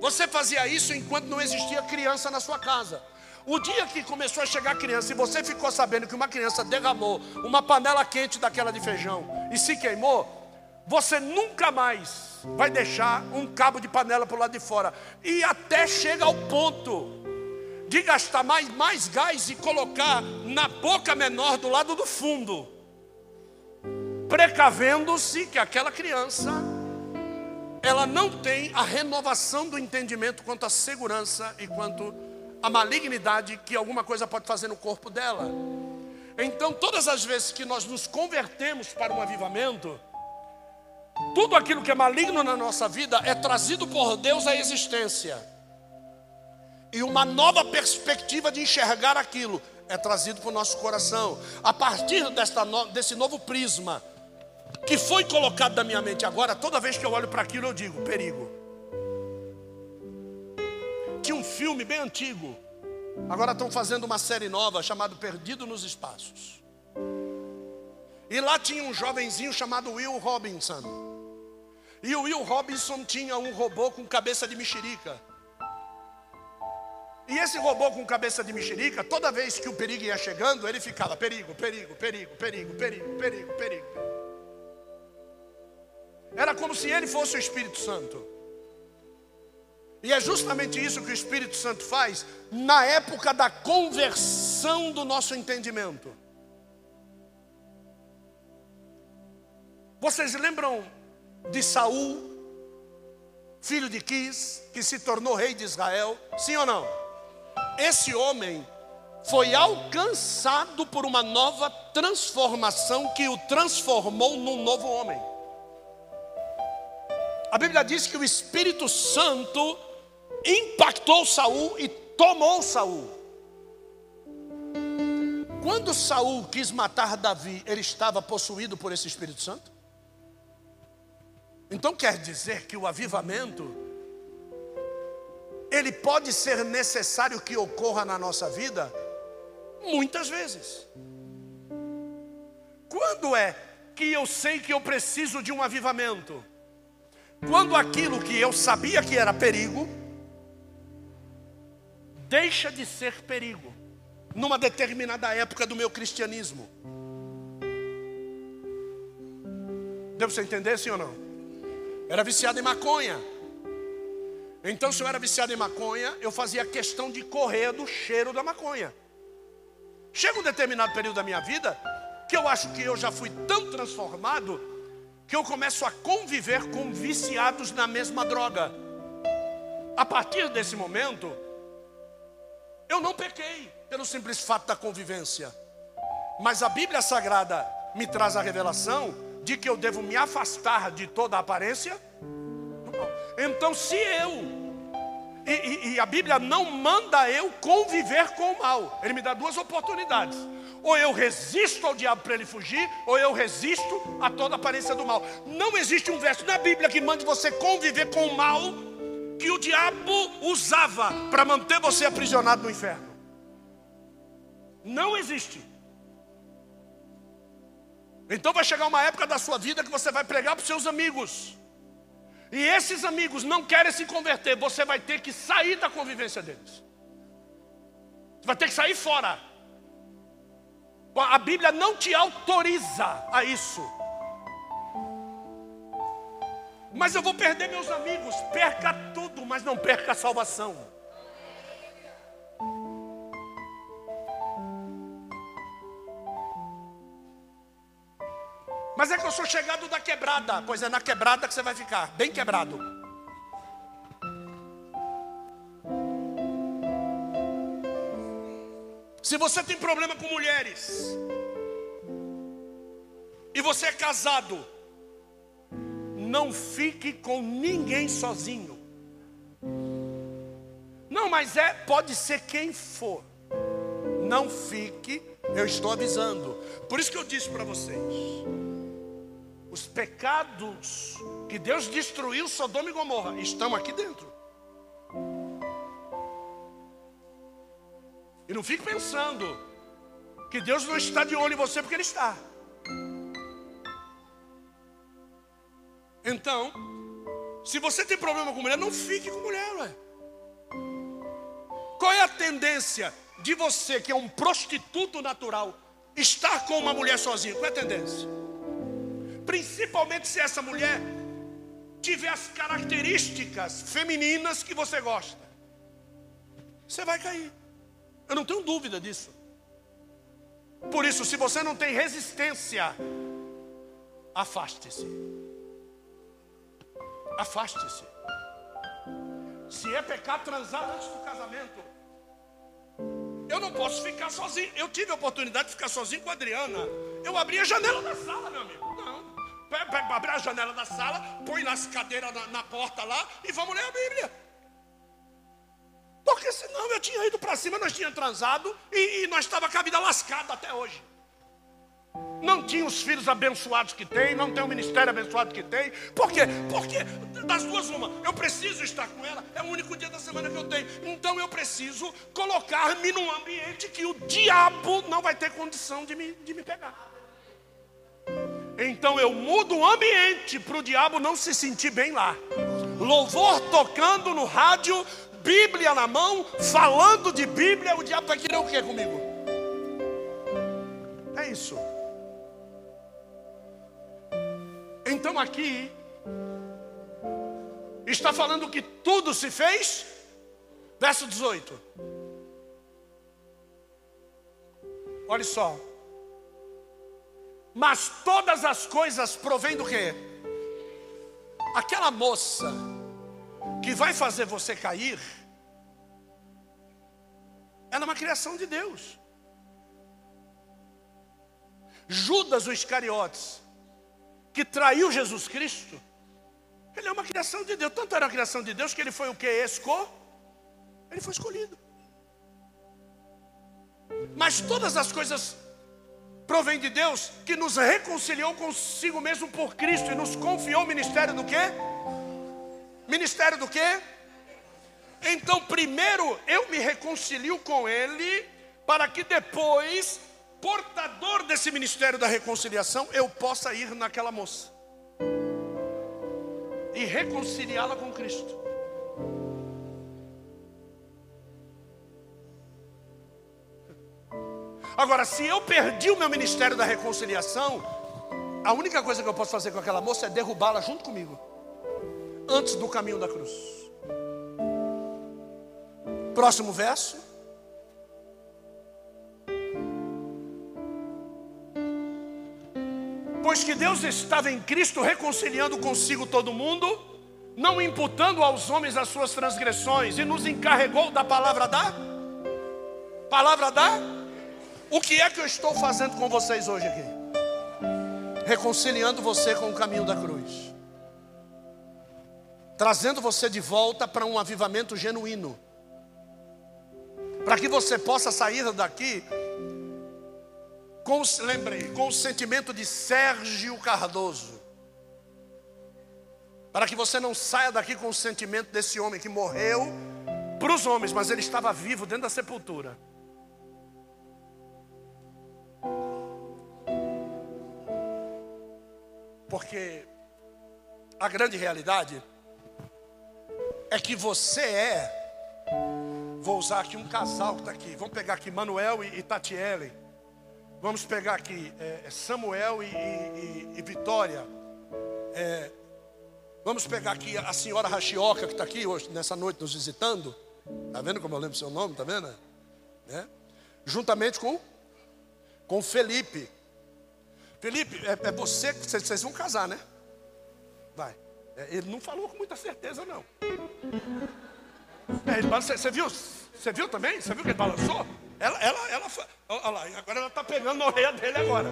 Você fazia isso enquanto não existia criança na sua casa. O dia que começou a chegar criança e você ficou sabendo que uma criança derramou uma panela quente daquela de feijão e se queimou, você nunca mais vai deixar um cabo de panela para o lado de fora. E até chega ao ponto de gastar mais, mais gás e colocar na boca menor do lado do fundo, precavendo-se que aquela criança ela não tem a renovação do entendimento quanto à segurança e quanto à malignidade que alguma coisa pode fazer no corpo dela. Então, todas as vezes que nós nos convertemos para um avivamento, tudo aquilo que é maligno na nossa vida é trazido por Deus à existência e uma nova perspectiva de enxergar aquilo é trazido para o nosso coração. A partir desta desse novo prisma que foi colocado na minha mente agora, toda vez que eu olho para aquilo eu digo: perigo. Tinha um filme bem antigo, agora estão fazendo uma série nova chamada Perdido nos Espaços. E lá tinha um jovenzinho chamado Will Robinson. E o Will Robinson tinha um robô com cabeça de mexerica. E esse robô com cabeça de mexerica, toda vez que o perigo ia chegando, ele ficava perigo, perigo, perigo, perigo, perigo, perigo, perigo. Era como se ele fosse o Espírito Santo. E é justamente isso que o Espírito Santo faz na época da conversão do nosso entendimento. Vocês lembram de Saul, filho de Quis, que se tornou rei de Israel? Sim ou não? esse homem foi alcançado por uma nova transformação que o transformou num novo homem. A Bíblia diz que o Espírito Santo impactou Saul e tomou Saul. Quando Saul quis matar Davi, ele estava possuído por esse Espírito Santo? Então quer dizer que o avivamento ele pode ser necessário que ocorra na nossa vida? Muitas vezes. Quando é que eu sei que eu preciso de um avivamento? Quando aquilo que eu sabia que era perigo, deixa de ser perigo, numa determinada época do meu cristianismo. Deu para você entender, sim ou não? Era viciado em maconha. Então, se eu era viciado em maconha, eu fazia questão de correr do cheiro da maconha. Chega um determinado período da minha vida que eu acho que eu já fui tão transformado que eu começo a conviver com viciados na mesma droga. A partir desse momento, eu não pequei pelo simples fato da convivência. Mas a Bíblia Sagrada me traz a revelação de que eu devo me afastar de toda a aparência então, se eu, e, e, e, a Bíblia não manda eu conviver com o mal, ele me dá duas oportunidades: ou eu resisto ao diabo para ele fugir, ou eu resisto a toda aparência do mal. Não existe um verso na Bíblia que mande você conviver com o mal que o diabo usava para manter você aprisionado no inferno. Não existe. Então vai chegar uma época da sua vida que você vai pregar para os seus amigos. E esses amigos não querem se converter, você vai ter que sair da convivência deles. Você vai ter que sair fora. A Bíblia não te autoriza a isso. Mas eu vou perder meus amigos. Perca tudo, mas não perca a salvação. Mas é que eu sou chegado da quebrada. Pois é na quebrada que você vai ficar, bem quebrado. Se você tem problema com mulheres, e você é casado, não fique com ninguém sozinho. Não, mas é, pode ser quem for. Não fique, eu estou avisando. Por isso que eu disse para vocês: os pecados que Deus destruiu Sodoma e Gomorra estão aqui dentro. E não fique pensando que Deus não está de olho em você porque Ele está. Então, se você tem problema com mulher, não fique com mulher, ué. Qual é a tendência de você, que é um prostituto natural, estar com uma mulher sozinho? Qual é a tendência? Principalmente se essa mulher tiver as características femininas que você gosta. Você vai cair. Eu não tenho dúvida disso. Por isso, se você não tem resistência, afaste-se. Afaste-se. Se é pecado transar antes do casamento, eu não posso ficar sozinho. Eu tive a oportunidade de ficar sozinho com a Adriana. Eu abri a janela da sala, meu amigo. Abre a janela da sala, põe as cadeiras na, na porta lá e vamos ler a Bíblia. Porque senão eu tinha ido para cima, nós tínhamos transado e, e nós estava com a vida lascada até hoje. Não tinha os filhos abençoados que tem, não tem o ministério abençoado que tem. Por quê? Porque das duas uma, eu preciso estar com ela, é o único dia da semana que eu tenho. Então eu preciso colocar-me num ambiente que o diabo não vai ter condição de me, de me pegar. Então eu mudo o ambiente para o diabo não se sentir bem lá. Louvor tocando no rádio, Bíblia na mão, falando de Bíblia, o diabo vai querer o que comigo? É isso. Então aqui está falando que tudo se fez, verso 18. Olha só. Mas todas as coisas provêm do quê? Aquela moça que vai fazer você cair, ela é uma criação de Deus. Judas o Iscariotes, que traiu Jesus Cristo, ele é uma criação de Deus. Tanto era uma criação de Deus que ele foi o que? Esco? Ele foi escolhido. Mas todas as coisas provém de Deus que nos reconciliou consigo mesmo por Cristo e nos confiou o ministério do quê? Ministério do quê? Então, primeiro eu me reconcilio com Ele, para que depois, portador desse ministério da reconciliação, eu possa ir naquela moça e reconciliá-la com Cristo. Agora, se eu perdi o meu ministério da reconciliação, a única coisa que eu posso fazer com aquela moça é derrubá-la junto comigo, antes do caminho da cruz. Próximo verso. Pois que Deus estava em Cristo reconciliando consigo todo mundo, não imputando aos homens as suas transgressões, e nos encarregou da palavra da palavra da o que é que eu estou fazendo com vocês hoje aqui? Reconciliando você com o caminho da cruz. Trazendo você de volta para um avivamento genuíno. Para que você possa sair daqui com, lembrei, com o sentimento de Sérgio Cardoso. Para que você não saia daqui com o sentimento desse homem que morreu para os homens, mas ele estava vivo dentro da sepultura. Porque a grande realidade é que você é, vou usar aqui um casal que está aqui, vamos pegar aqui Manuel e, e Tatiele, vamos pegar aqui é, é Samuel e, e, e Vitória, é, vamos pegar aqui a senhora Rachioca que está aqui hoje, nessa noite nos visitando, está vendo como eu lembro seu nome, está vendo? É? Juntamente com, com Felipe. Felipe, é, é você, vocês vão casar, né? Vai. É, ele não falou com muita certeza, não. É, você, você, viu? Você viu também? Você viu que ele balançou? Ela, ela, ela, olha lá, agora ela está pegando na orelha dele agora.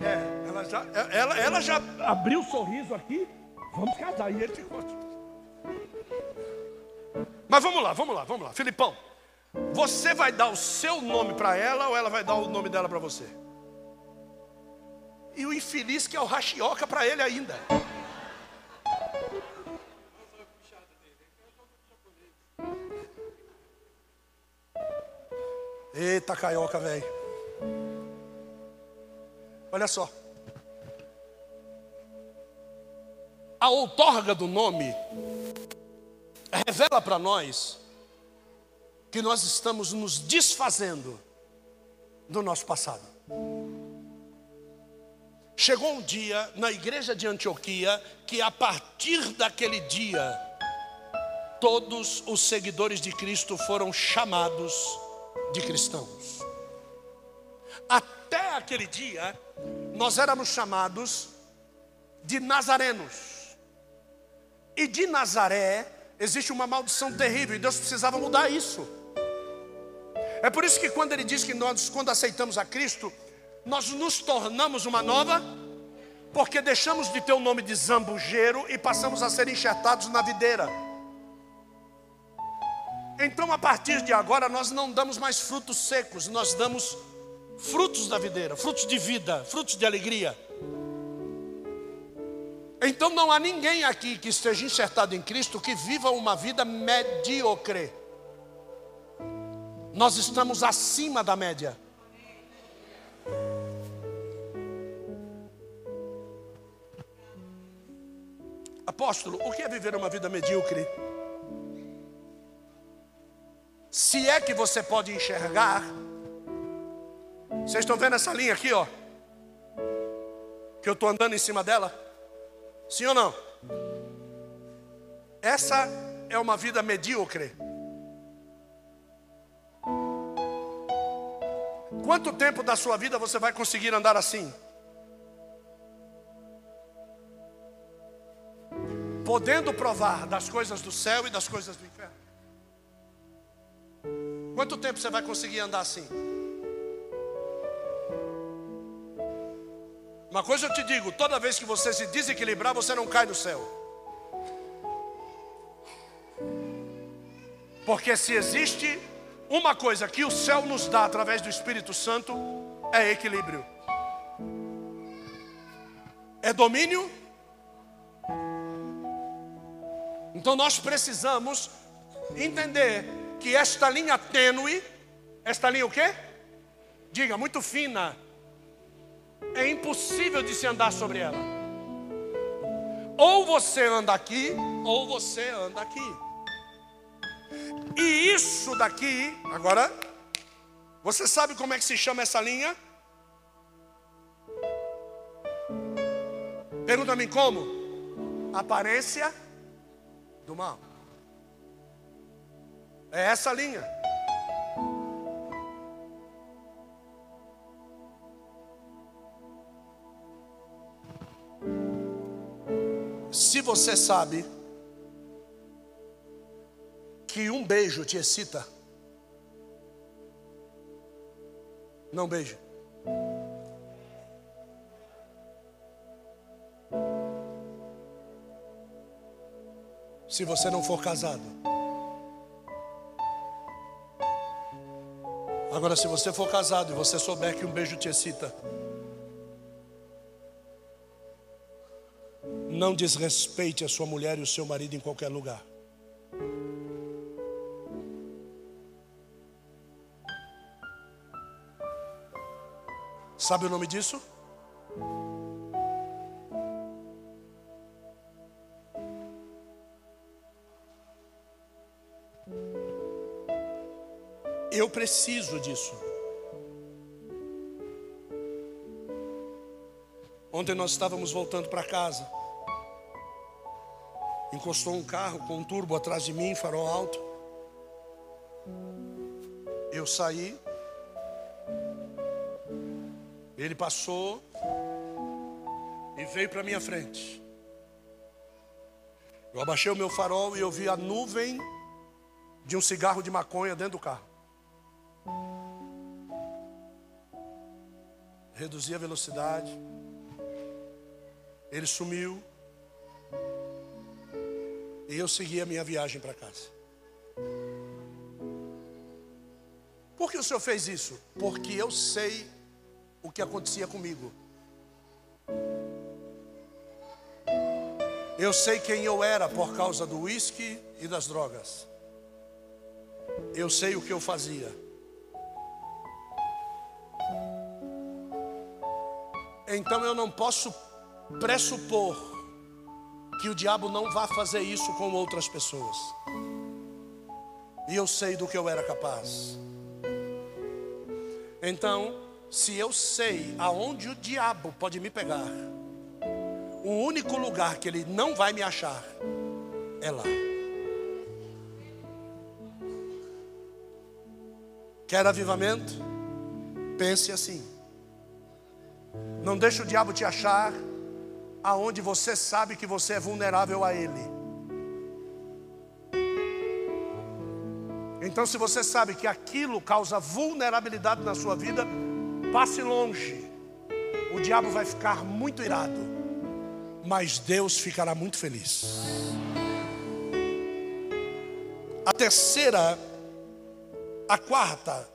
É, ela já, ela, ela já abriu o sorriso aqui. Vamos casar. E ele ficou. Mas vamos lá, vamos lá, vamos lá. Filipão, você vai dar o seu nome para ela ou ela vai dar o nome dela para você? E o infeliz que é o rachioca para ele ainda. Eita, caioca, velho. Olha só. A outorga do nome revela para nós que nós estamos nos desfazendo do nosso passado. Chegou um dia na igreja de Antioquia que a partir daquele dia todos os seguidores de Cristo foram chamados de cristãos. Até aquele dia, nós éramos chamados de nazarenos. E de Nazaré existe uma maldição terrível, e Deus precisava mudar isso. É por isso que quando ele diz que nós, quando aceitamos a Cristo, nós nos tornamos uma nova, porque deixamos de ter o nome de zambujeiro e passamos a ser enxertados na videira. Então, a partir de agora, nós não damos mais frutos secos, nós damos frutos da videira, frutos de vida, frutos de alegria. Então, não há ninguém aqui que esteja enxertado em Cristo que viva uma vida medíocre. Nós estamos acima da média. Apóstolo, o que é viver uma vida medíocre? Se é que você pode enxergar, vocês estão vendo essa linha aqui, ó? Que eu estou andando em cima dela? Sim ou não? Essa é uma vida medíocre. Quanto tempo da sua vida você vai conseguir andar assim? Podendo provar das coisas do céu e das coisas do inferno. Quanto tempo você vai conseguir andar assim? Uma coisa eu te digo: toda vez que você se desequilibrar, você não cai do céu. Porque se existe uma coisa que o céu nos dá através do Espírito Santo, é equilíbrio, é domínio. Então nós precisamos entender que esta linha tênue, esta linha o quê? Diga, muito fina. É impossível de se andar sobre ela. Ou você anda aqui, ou você anda aqui. E isso daqui, agora, você sabe como é que se chama essa linha? Pergunta a mim como? Aparência do mal. É essa a linha. Se você sabe que um beijo te excita, não beije. Se você não for casado. Agora, se você for casado e você souber que um beijo te excita, Não desrespeite a sua mulher e o seu marido em qualquer lugar. Sabe o nome disso? Eu preciso disso. Ontem nós estávamos voltando para casa. Encostou um carro com um turbo atrás de mim, farol alto. Eu saí. Ele passou e veio para minha frente. Eu abaixei o meu farol e eu vi a nuvem de um cigarro de maconha dentro do carro. Reduzi a velocidade. Ele sumiu. E eu segui a minha viagem para casa. Por que o senhor fez isso? Porque eu sei o que acontecia comigo. Eu sei quem eu era por causa do uísque e das drogas. Eu sei o que eu fazia. Então eu não posso pressupor que o diabo não vá fazer isso com outras pessoas. E eu sei do que eu era capaz. Então, se eu sei aonde o diabo pode me pegar, o único lugar que ele não vai me achar é lá. Quer avivamento? Pense assim. Não deixe o diabo te achar aonde você sabe que você é vulnerável a ele. Então, se você sabe que aquilo causa vulnerabilidade na sua vida, passe longe. O diabo vai ficar muito irado, mas Deus ficará muito feliz. A terceira a quarta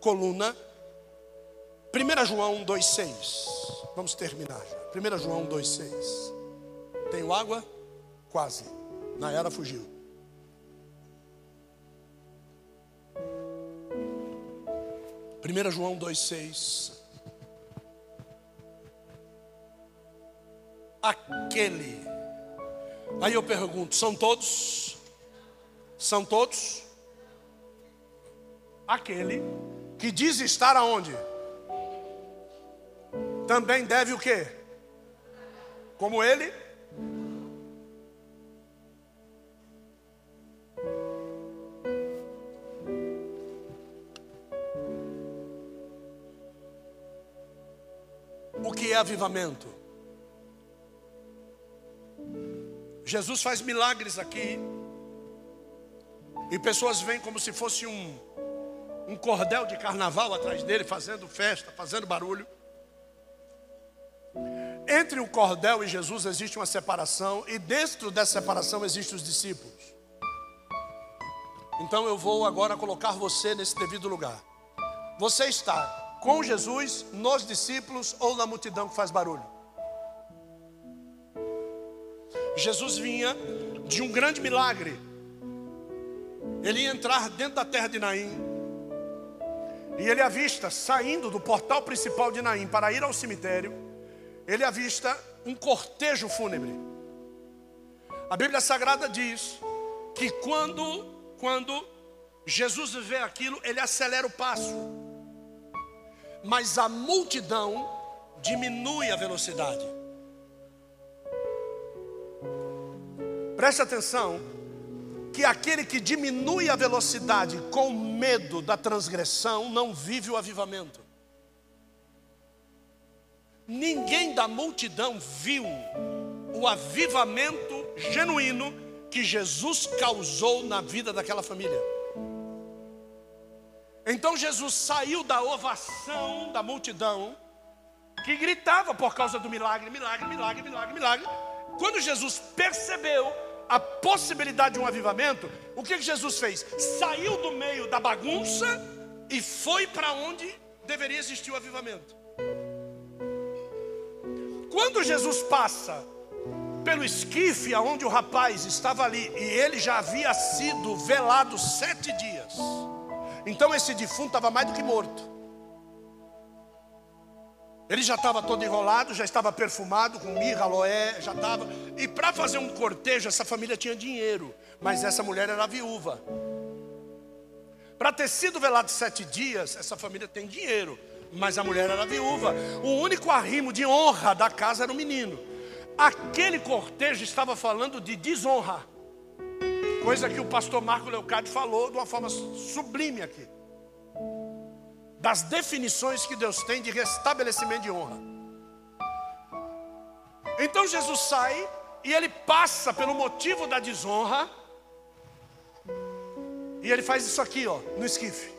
coluna, 1 João 2,6. Vamos terminar já. 1 João 2,6. Tenho água? Quase. Na era fugiu. Primeira João 2,6 Aquele Aí eu pergunto, são todos? São todos? aquele que diz estar aonde? Também deve o quê? Como ele? O que é avivamento? Jesus faz milagres aqui. E pessoas vêm como se fosse um um cordel de carnaval atrás dele, fazendo festa, fazendo barulho. Entre o cordel e Jesus existe uma separação, e dentro dessa separação existem os discípulos. Então eu vou agora colocar você nesse devido lugar. Você está com Jesus, nos discípulos ou na multidão que faz barulho? Jesus vinha de um grande milagre. Ele ia entrar dentro da terra de Naim, e ele avista, saindo do portal principal de Naim para ir ao cemitério, ele avista um cortejo fúnebre. A Bíblia Sagrada diz que quando, quando Jesus vê aquilo, ele acelera o passo. Mas a multidão diminui a velocidade. Preste atenção, que aquele que diminui a velocidade com medo da transgressão não vive o avivamento. Ninguém da multidão viu o avivamento genuíno que Jesus causou na vida daquela família. Então Jesus saiu da ovação da multidão que gritava por causa do milagre, milagre, milagre, milagre, milagre. Quando Jesus percebeu a possibilidade de um avivamento, o que Jesus fez? Saiu do meio da bagunça e foi para onde deveria existir o avivamento. Quando Jesus passa pelo esquife aonde o rapaz estava ali, e ele já havia sido velado sete dias. Então esse defunto estava mais do que morto. Ele já estava todo enrolado, já estava perfumado com mirra, aloé, já estava. E para fazer um cortejo, essa família tinha dinheiro, mas essa mulher era viúva. Para ter sido velado sete dias, essa família tem dinheiro, mas a mulher era viúva. O único arrimo de honra da casa era o menino. Aquele cortejo estava falando de desonra, coisa que o pastor Marco Leocádio falou de uma forma sublime aqui das definições que Deus tem de restabelecimento de honra. Então Jesus sai e ele passa pelo motivo da desonra. E ele faz isso aqui, ó, no esquife.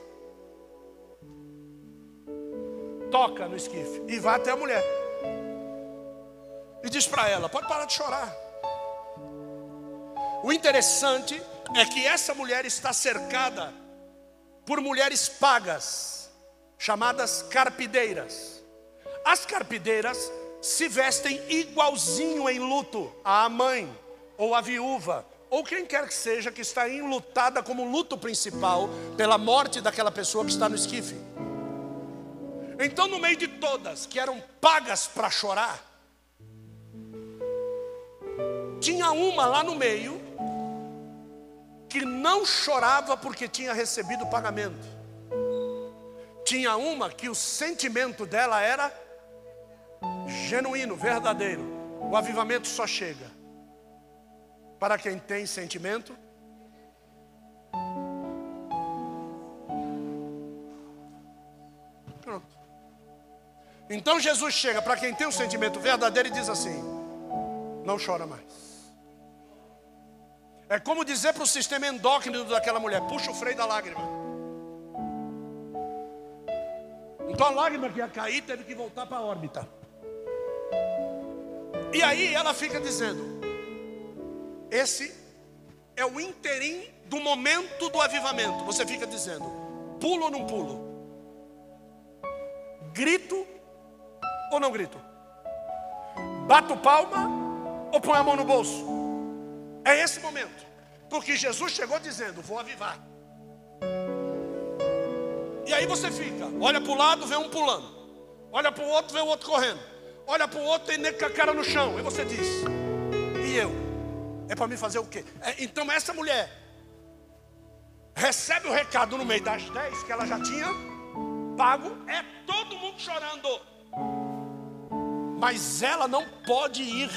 Toca no esquife e vai até a mulher. E diz para ela: pode parar de chorar. O interessante é que essa mulher está cercada por mulheres pagas chamadas carpideiras. As carpideiras se vestem igualzinho em luto à mãe ou à viúva ou quem quer que seja que está enlutada como luto principal pela morte daquela pessoa que está no esquife. Então, no meio de todas que eram pagas para chorar, tinha uma lá no meio que não chorava porque tinha recebido o pagamento. Tinha uma que o sentimento dela era genuíno, verdadeiro. O avivamento só chega para quem tem sentimento. Então Jesus chega para quem tem um sentimento verdadeiro e diz assim: não chora mais. É como dizer para o sistema endócrino daquela mulher: puxa o freio da lágrima. Então a lágrima que ia cair teve que voltar para a órbita. E aí ela fica dizendo: esse é o interim do momento do avivamento. Você fica dizendo: pulo ou não pulo? Grito ou não grito? Bato palma ou põe a mão no bolso? É esse momento. Porque Jesus chegou dizendo: Vou avivar. E aí você fica, olha para o lado, vê um pulando. Olha para o outro, vê o outro correndo. Olha para o outro, tem nego com a cara no chão. E você diz, e eu? É para me fazer o quê? É, então essa mulher recebe o recado no meio das dez que ela já tinha pago, é todo mundo chorando. Mas ela não pode ir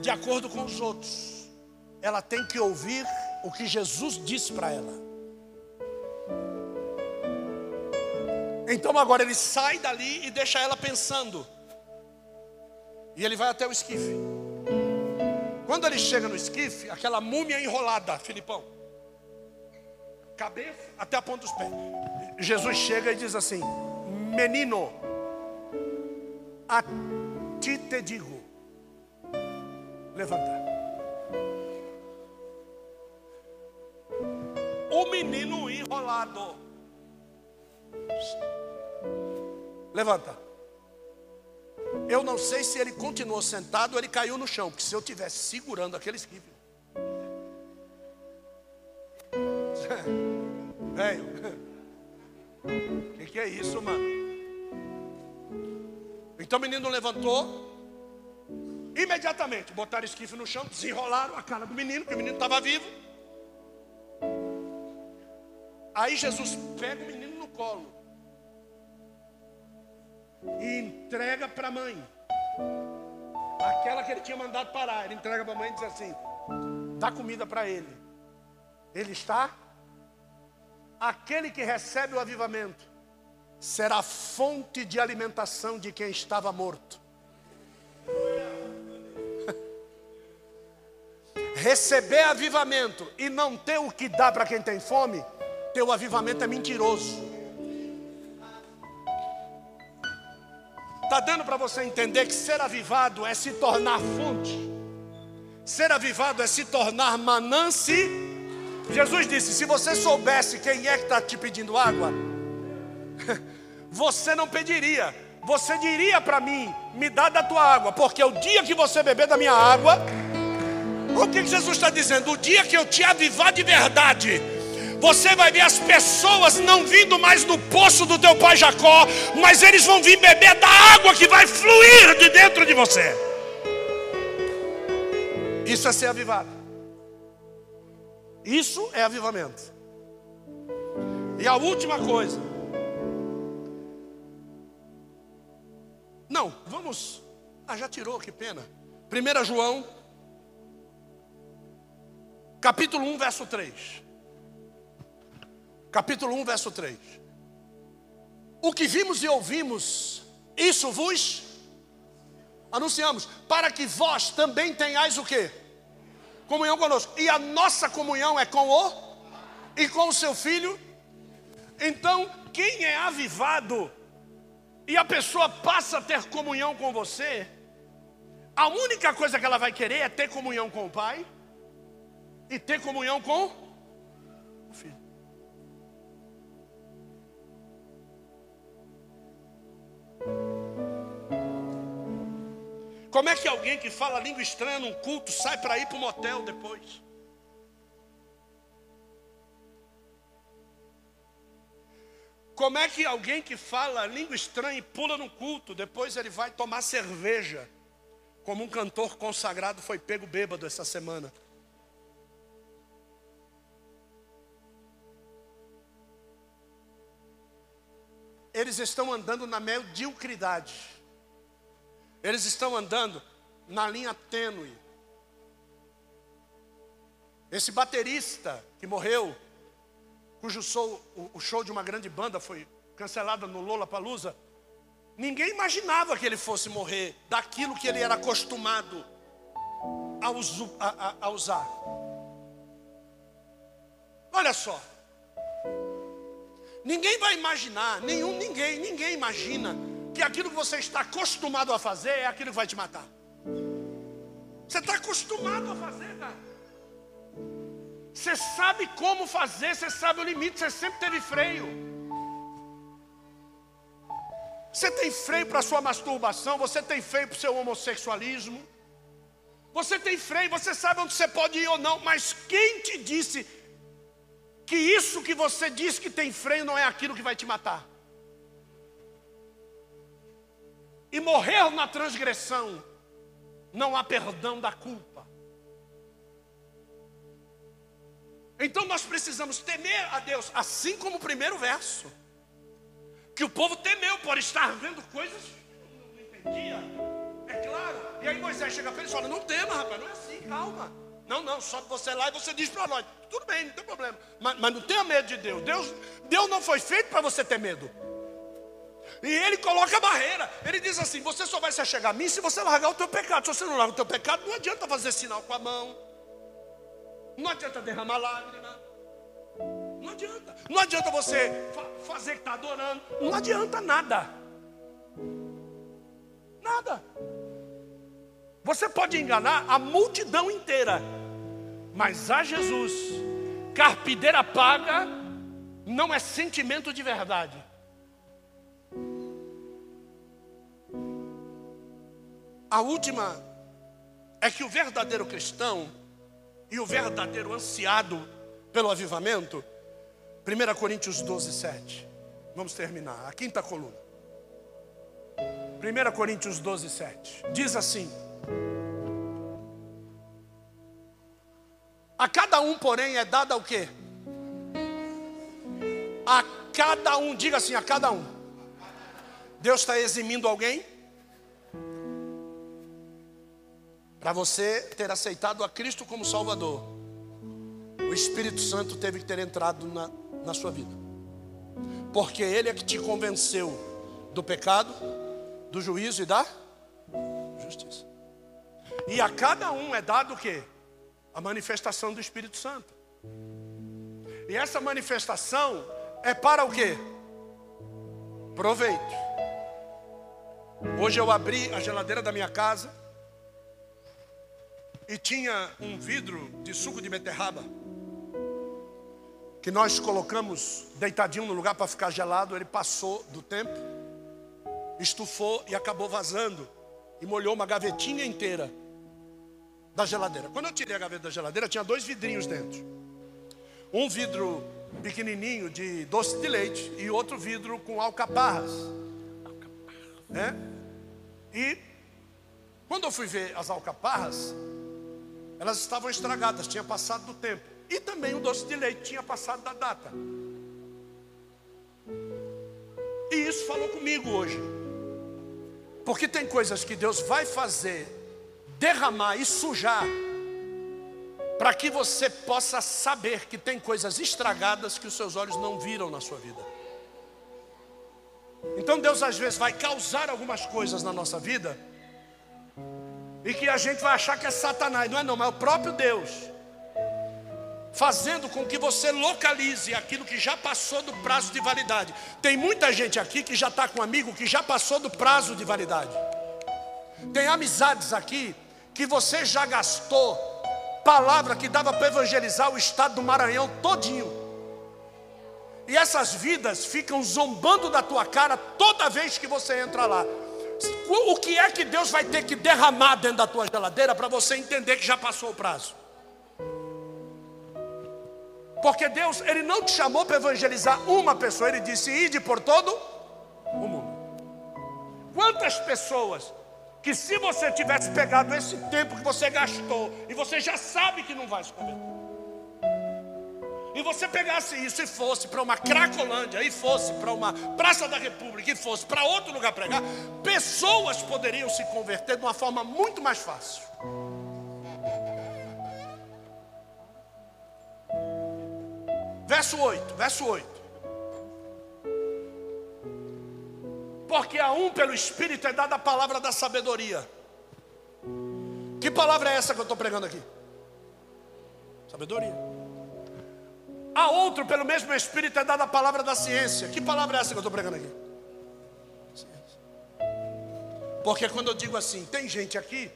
de acordo com os outros. Ela tem que ouvir o que Jesus disse para ela. Então agora ele sai dali e deixa ela pensando. E ele vai até o esquife. Quando ele chega no esquife, aquela múmia enrolada, Filipão, cabeça até a ponta dos pés. Jesus chega e diz assim: Menino, a ti te digo, levanta. O menino enrolado Levanta. Eu não sei se ele continuou sentado ou ele caiu no chão, porque se eu tivesse segurando aquele esquife. Velho, o que, que é isso, mano? Então o menino levantou, imediatamente botaram o esquife no chão, desenrolaram a cara do menino, porque o menino estava vivo. Aí Jesus pega o menino no colo e entrega para a mãe. Aquela que ele tinha mandado parar, ele entrega para a mãe e diz assim: dá comida para ele. Ele está. Aquele que recebe o avivamento será fonte de alimentação de quem estava morto. Receber avivamento e não ter o que dá para quem tem fome, teu avivamento é mentiroso. Está dando para você entender que ser avivado é se tornar fonte. Ser avivado é se tornar manance. Jesus disse: se você soubesse quem é que está te pedindo água, você não pediria, você diria para mim: me dá da tua água, porque o dia que você beber da minha água, o que Jesus está dizendo? O dia que eu te avivar de verdade, você vai ver as pessoas não vindo mais no poço do teu pai Jacó, mas eles vão vir beber da água que vai fluir de dentro de você. Isso é ser avivado. Isso é avivamento. E a última coisa. Não, vamos. Ah, já tirou, que pena. 1 João, capítulo 1, verso 3. Capítulo 1, verso 3. O que vimos e ouvimos, isso vos anunciamos, para que vós também tenhais o quê? comunhão conosco. E a nossa comunhão é com o e com o seu filho. Então, quem é avivado e a pessoa passa a ter comunhão com você, a única coisa que ela vai querer é ter comunhão com o Pai e ter comunhão com o Filho. Como é que alguém que fala língua estranha num culto sai para ir para um motel depois? Como é que alguém que fala língua estranha e pula no culto, depois ele vai tomar cerveja? Como um cantor consagrado foi pego bêbado essa semana. Eles estão andando na mediocridade. Eles estão andando na linha tênue. Esse baterista que morreu, cujo show, o show de uma grande banda foi cancelado no Lola Palusa, ninguém imaginava que ele fosse morrer daquilo que ele era acostumado a, a, a usar. Olha só, ninguém vai imaginar, nenhum, ninguém, ninguém imagina que aquilo que você está acostumado a fazer é aquilo que vai te matar. Você está acostumado a fazer, cara. Você sabe como fazer, você sabe o limite, você sempre teve freio. Você tem freio para sua masturbação, você tem freio para o seu homossexualismo. Você tem freio, você sabe onde você pode ir ou não, mas quem te disse que isso que você diz que tem freio não é aquilo que vai te matar? e morrer na transgressão, não há perdão da culpa. Então nós precisamos temer a Deus, assim como o primeiro verso, que o povo temeu por estar vendo coisas que não entendia, é claro. E aí Moisés chega para ele e fala: Não tema, rapaz, não é assim, calma. Não, não, só você lá e você diz para nós: Tudo bem, não tem problema, mas, mas não tenha medo de Deus. Deus. Deus não foi feito para você ter medo. E ele coloca a barreira. Ele diz assim: você só vai se achegar a mim se você largar o teu pecado. Se você não larga o teu pecado, não adianta fazer sinal com a mão. Não adianta derramar lágrima. Não adianta. Não adianta você fa fazer que está adorando. Não adianta nada. Nada. Você pode enganar a multidão inteira. Mas a Jesus, carpideira paga, não é sentimento de verdade. A última é que o verdadeiro cristão e o verdadeiro ansiado pelo avivamento, 1 Coríntios 12, 7. Vamos terminar, a quinta coluna. 1 Coríntios 12, 7. Diz assim: A cada um, porém, é dada o quê? A cada um, diga assim, a cada um. Deus está eximindo alguém? Para você ter aceitado a Cristo como Salvador, o Espírito Santo teve que ter entrado na, na sua vida. Porque Ele é que te convenceu do pecado, do juízo e da justiça. E a cada um é dado o quê? A manifestação do Espírito Santo. E essa manifestação é para o quê? Proveito. Hoje eu abri a geladeira da minha casa e tinha um vidro de suco de beterraba que nós colocamos deitadinho no lugar para ficar gelado. Ele passou do tempo estufou e acabou vazando. E molhou uma gavetinha inteira da geladeira. Quando eu tirei a gaveta da geladeira, tinha dois vidrinhos dentro. Um vidro pequenininho de doce de leite e outro vidro com alcaparras. Né? E quando eu fui ver as alcaparras, elas estavam estragadas, tinha passado do tempo. E também o doce de leite tinha passado da data. E isso falou comigo hoje. Porque tem coisas que Deus vai fazer, derramar e sujar, para que você possa saber que tem coisas estragadas que os seus olhos não viram na sua vida. Então Deus às vezes vai causar algumas coisas na nossa vida e que a gente vai achar que é Satanás, não é não, mas é o próprio Deus fazendo com que você localize aquilo que já passou do prazo de validade. Tem muita gente aqui que já está com um amigo que já passou do prazo de validade. Tem amizades aqui que você já gastou palavra que dava para evangelizar o estado do Maranhão todinho. E essas vidas ficam zombando da tua cara toda vez que você entra lá. O que é que Deus vai ter que derramar dentro da tua geladeira para você entender que já passou o prazo? Porque Deus, Ele não te chamou para evangelizar uma pessoa, Ele disse: ide por todo o mundo. Quantas pessoas que, se você tivesse pegado esse tempo que você gastou, e você já sabe que não vai se converter, e você pegasse isso e fosse para uma Cracolândia, e fosse para uma Praça da República, e fosse para outro lugar pregar, pessoas poderiam se converter de uma forma muito mais fácil. Verso 8, verso 8. Porque a um pelo Espírito é dada a palavra da sabedoria. Que palavra é essa que eu estou pregando aqui? Sabedoria. A outro pelo mesmo Espírito é dada a palavra da ciência. Que palavra é essa que eu estou pregando aqui? Porque quando eu digo assim, tem gente aqui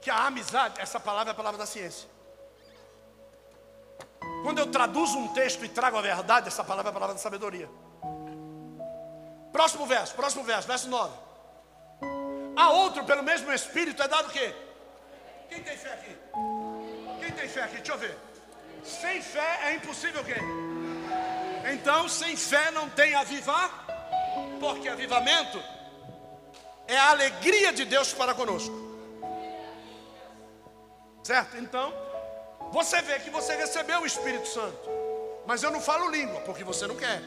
que a amizade, essa palavra é a palavra da ciência. Quando eu traduzo um texto e trago a verdade, essa palavra é a palavra da sabedoria. Próximo verso, próximo verso, verso 9. A outro, pelo mesmo Espírito, é dado o quê? Quem tem fé aqui? Quem tem fé aqui? Deixa eu ver. Sem fé é impossível o quê? Então, sem fé não tem avivar, porque avivamento é a alegria de Deus para conosco. Certo? Então, você vê que você recebeu o Espírito Santo, mas eu não falo língua, porque você não quer.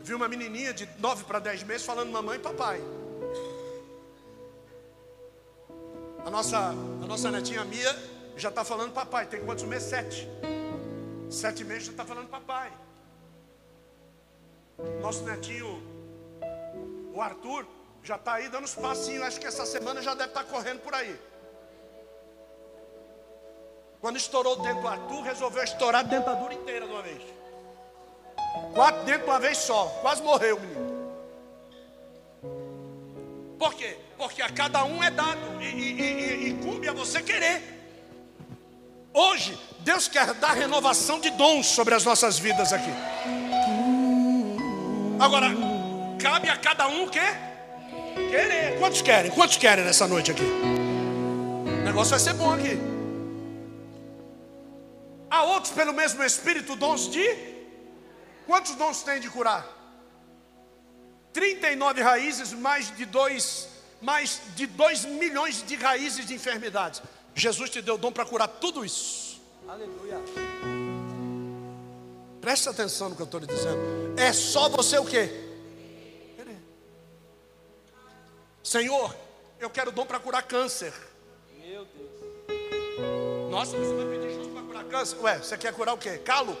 Vi uma menininha de 9 para 10 meses falando mamãe e papai. A nossa, a nossa netinha Mia já está falando papai. Tem quantos meses? Sete. Sete meses já está falando papai. Nosso netinho, o Arthur, já está aí dando os passinhos. Acho que essa semana já deve estar tá correndo por aí. Quando estourou o dentro do Arthur, resolveu estourar a dentadura inteira de uma vez. Quatro dentro de uma vez só. Quase morreu o menino. Por quê? Porque a cada um é dado. E, e, e, e cumpre a você querer. Hoje, Deus quer dar renovação de dons sobre as nossas vidas aqui. Agora, cabe a cada um o quê? Querer. Quantos querem? Quantos querem nessa noite aqui? O negócio vai ser bom aqui. Há outros pelo mesmo Espírito dons de. Quantos dons tem de curar? 39 raízes, mais de 2, mais de 2 milhões de raízes de enfermidades. Jesus te deu dom para curar tudo isso. Aleluia. Preste atenção no que eu estou lhe dizendo. É só você o quê? Senhor, eu quero dom para curar câncer. Meu Deus. Nossa, você vai pedir Jesus para curar câncer? Ué, você quer curar o quê? Calo?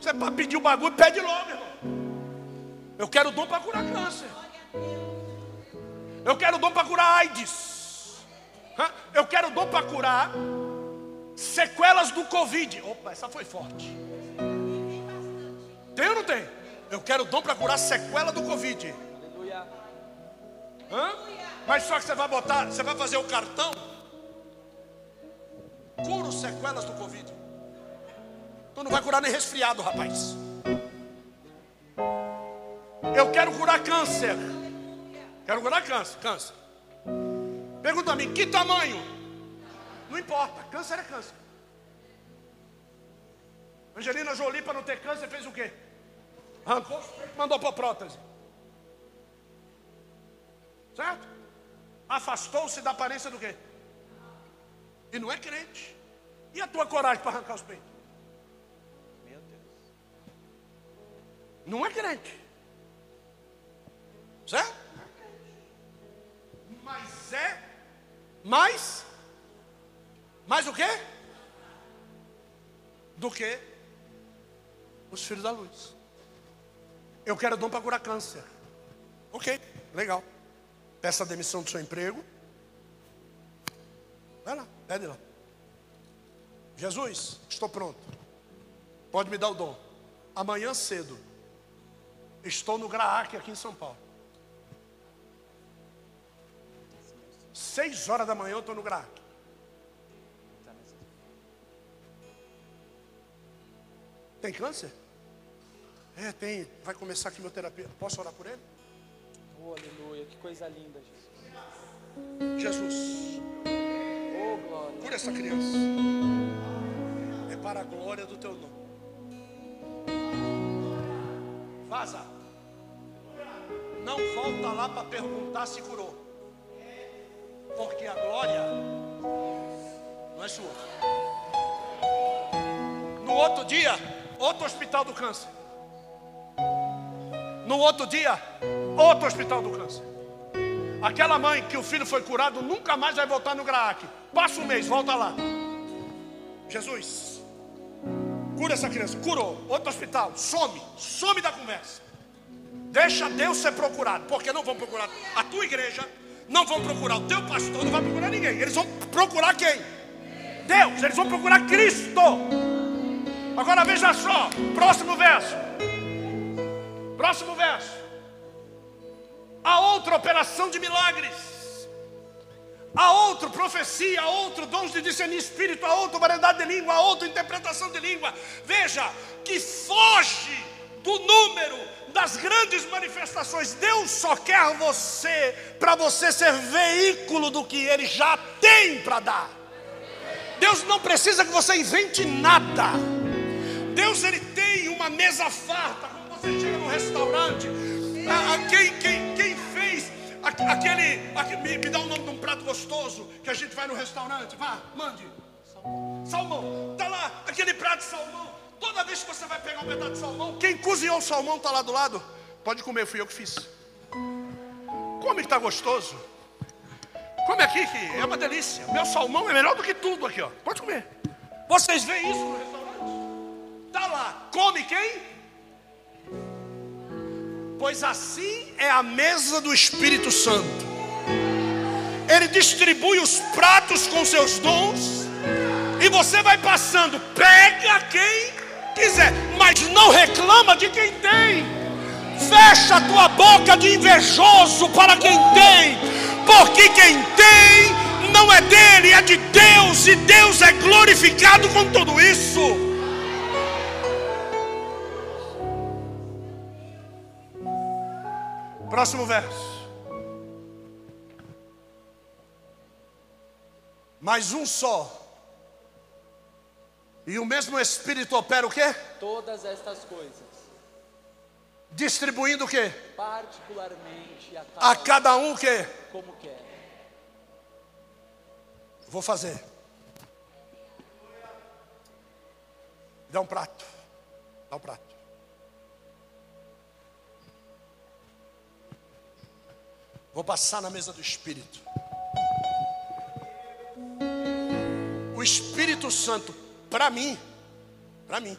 Você para pedir o bagulho, pede logo, irmão. Eu quero dom para curar câncer. Eu quero dom para curar AIDS. Eu quero dom para curar sequelas do Covid. Opa, essa foi forte. Tem ou não tem? Eu quero dom para curar sequela do Covid. Hã? Mas só que você vai botar, você vai fazer o cartão. Curo sequelas do Covid. Tu não vai curar nem resfriado, rapaz. Eu quero curar câncer. Quero curar câncer, câncer. Pergunta a mim, que tamanho? Não importa, câncer é câncer. Angelina Jolie, para não ter câncer, fez o quê? Arrancou, mandou para prótese. Certo? Afastou-se da aparência do quê? E não é crente. E a tua coragem para arrancar os peitos? Meu Deus. Não é crente. Certo? Mas é mais mais o quê? Do que os filhos da luz. Eu quero dom para curar câncer. Ok, legal. Peça a demissão do seu emprego. Vai lá, pede lá. Jesus, estou pronto. Pode me dar o dom. Amanhã cedo, estou no Graac aqui em São Paulo. Seis horas da manhã eu estou no Graac. Tem câncer? É, tem. Vai começar a quimioterapia. Posso orar por ele? Oh, aleluia. Que coisa linda, Jesus. Jesus. Oh, glória. Cura essa criança. É para a glória do teu nome. Vaza. Não volta lá para perguntar se curou. Porque a glória não é sua. No outro dia, outro hospital do câncer. No outro dia, outro hospital do câncer. Aquela mãe que o filho foi curado nunca mais vai voltar no Graac. Passa um mês, volta lá. Jesus, cura essa criança. Curou, outro hospital, some, some da conversa. Deixa Deus ser procurado, porque não vão procurar a tua igreja, não vão procurar o teu pastor, não vai procurar ninguém. Eles vão procurar quem? Deus, eles vão procurar Cristo. Agora veja só, próximo verso. Próximo verso. A outra operação de milagres. A outra profecia, a outro dons de discernir espírito, a outra variedade de língua, a outra interpretação de língua. Veja que foge do número das grandes manifestações. Deus só quer você para você ser veículo do que Ele já tem para dar. Deus não precisa que você invente nada. Deus ele tem uma mesa farta. Quando você chega no restaurante, a, a, quem, quem, quem fez aquele, me, me, dá o nome de um prato gostoso que a gente vai no restaurante, vá, mande. Salmão. Está lá aquele prato de salmão. Toda vez que você vai pegar um pedaço de salmão, quem cozinhou o salmão está lá do lado. Pode comer, fui eu que fiz. Come que está gostoso. Come aqui que é uma delícia. Meu salmão é melhor do que tudo aqui, ó. Pode comer. Vocês veem isso no restaurante? Está lá, come quem? Pois assim é a mesa do Espírito Santo. Ele distribui os pratos com seus dons, e você vai passando, pega quem quiser, mas não reclama de quem tem. Fecha a tua boca de invejoso para quem tem, porque quem tem não é dele, é de Deus, e Deus é glorificado com tudo isso. Próximo verso. Mais um só. E o mesmo Espírito opera o quê? Todas estas coisas. Distribuindo o quê? Particularmente a cada, a cada um o quê? Como quer. Vou fazer. Dá um prato. Dá um prato. Vou passar na mesa do Espírito. O Espírito Santo, para mim, para mim,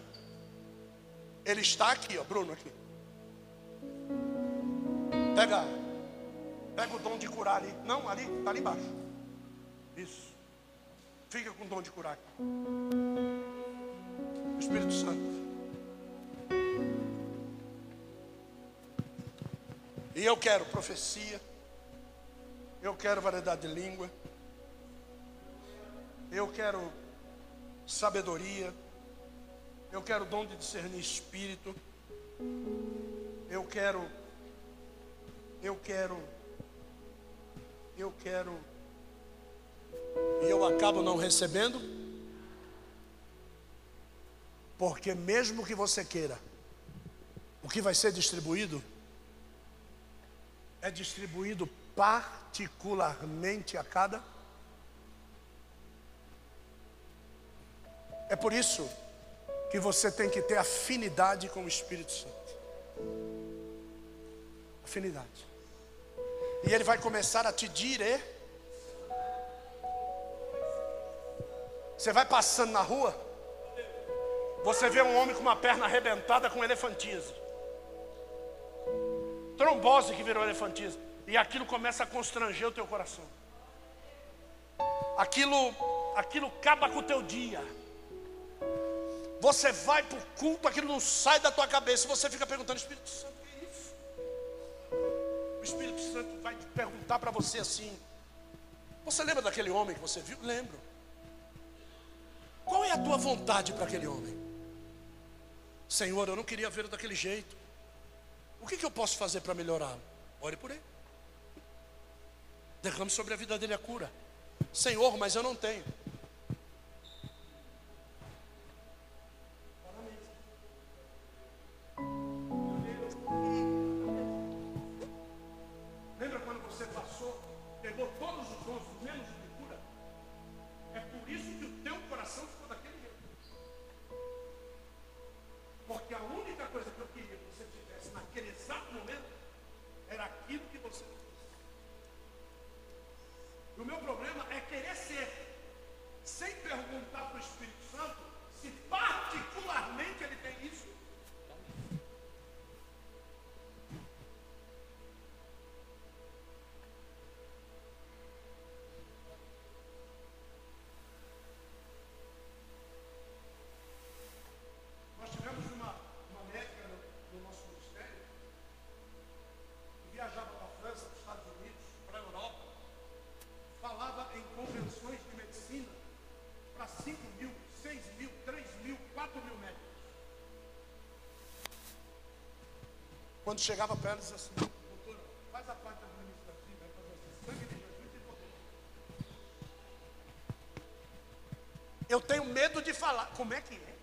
ele está aqui, ó, Bruno, aqui. Pega, pega o dom de curar ali. Não, ali, está ali embaixo. Isso. Fica com o dom de curar aqui. Espírito Santo. E eu quero profecia. Eu quero variedade de língua. Eu quero sabedoria. Eu quero o dom de discernir espírito. Eu quero. Eu quero. Eu quero. E eu acabo não recebendo. Porque mesmo que você queira, o que vai ser distribuído é distribuído particularmente a cada. É por isso que você tem que ter afinidade com o Espírito Santo. Afinidade. E ele vai começar a te dire. Você vai passando na rua, você vê um homem com uma perna arrebentada com elefantismo. Trombose que virou elefantismo. E aquilo começa a constranger o teu coração. Aquilo, aquilo acaba com o teu dia. Você vai para o culto, aquilo não sai da tua cabeça. Você fica perguntando, Espírito Santo, o que é isso? O Espírito Santo vai perguntar para você assim. Você lembra daquele homem que você viu? Lembro. Qual é a tua vontade para aquele homem? Senhor, eu não queria vê-lo daquele jeito. O que, que eu posso fazer para melhorá-lo? Ore por ele. Derrame sobre a vida dele a cura. Senhor, mas eu não tenho. Quando chegava para ela, dizia assim: Doutora, faz a parte administrativa, vai fazer assim, sangue de Jesus e. Eu tenho medo de falar. Como é que é?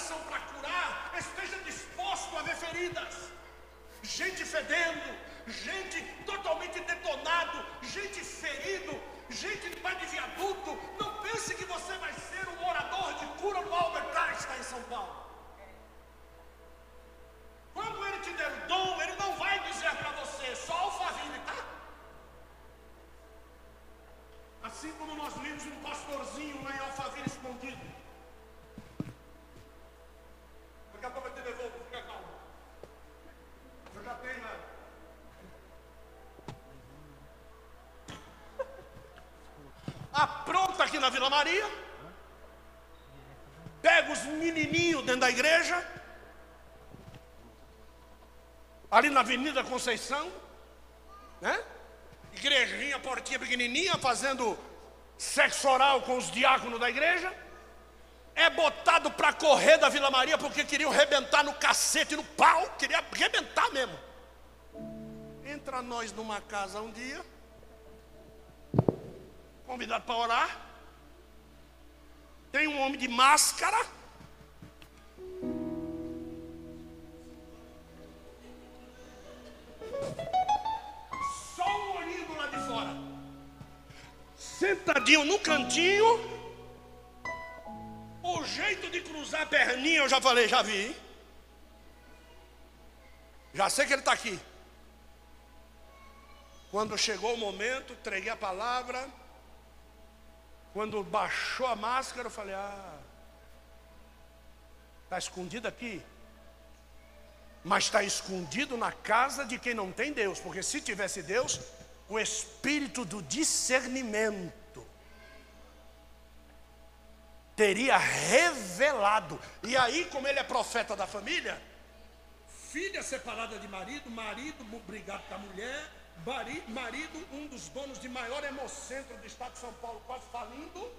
Coração para curar, esteja disposto a ver feridas, gente fedendo, gente totalmente detonado, gente ferido, gente debaixo de viaduto. Não pense que você vai ser um orador de cura no Albert Einstein em São Paulo. Quando ele te der o dom, ele não vai dizer para você só alfaville, tá? Assim como nós vimos um pastorzinho lá em Alphaville escondido. Maria. Pega os menininhos dentro da igreja. Ali na Avenida Conceição. Né? Igrejinha, portinha pequenininha, fazendo sexo oral com os diáconos da igreja. É botado para correr da Vila Maria porque queriam rebentar no cacete, no pau, queria rebentar mesmo. Entra nós numa casa um dia, convidado para orar. Tem um homem de máscara. Só um olhinho lá de fora. Sentadinho no cantinho. O jeito de cruzar a perninha, eu já falei, já vi. Já sei que ele está aqui. Quando chegou o momento, entreguei a palavra. Quando baixou a máscara, eu falei: Ah, está escondido aqui. Mas está escondido na casa de quem não tem Deus, porque se tivesse Deus, o espírito do discernimento teria revelado. E aí, como ele é profeta da família, filha separada de marido, marido brigado com a mulher, marido, um dos donos de maior hemocentro do estado de São Paulo, quase falindo,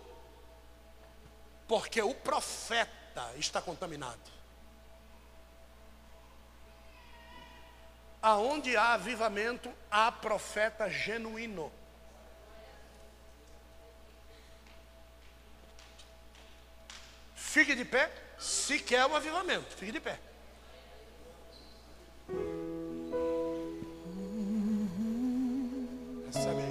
porque o profeta está contaminado. Aonde há avivamento, há profeta genuíno. Fique de pé, se quer o avivamento, fique de pé. Recebe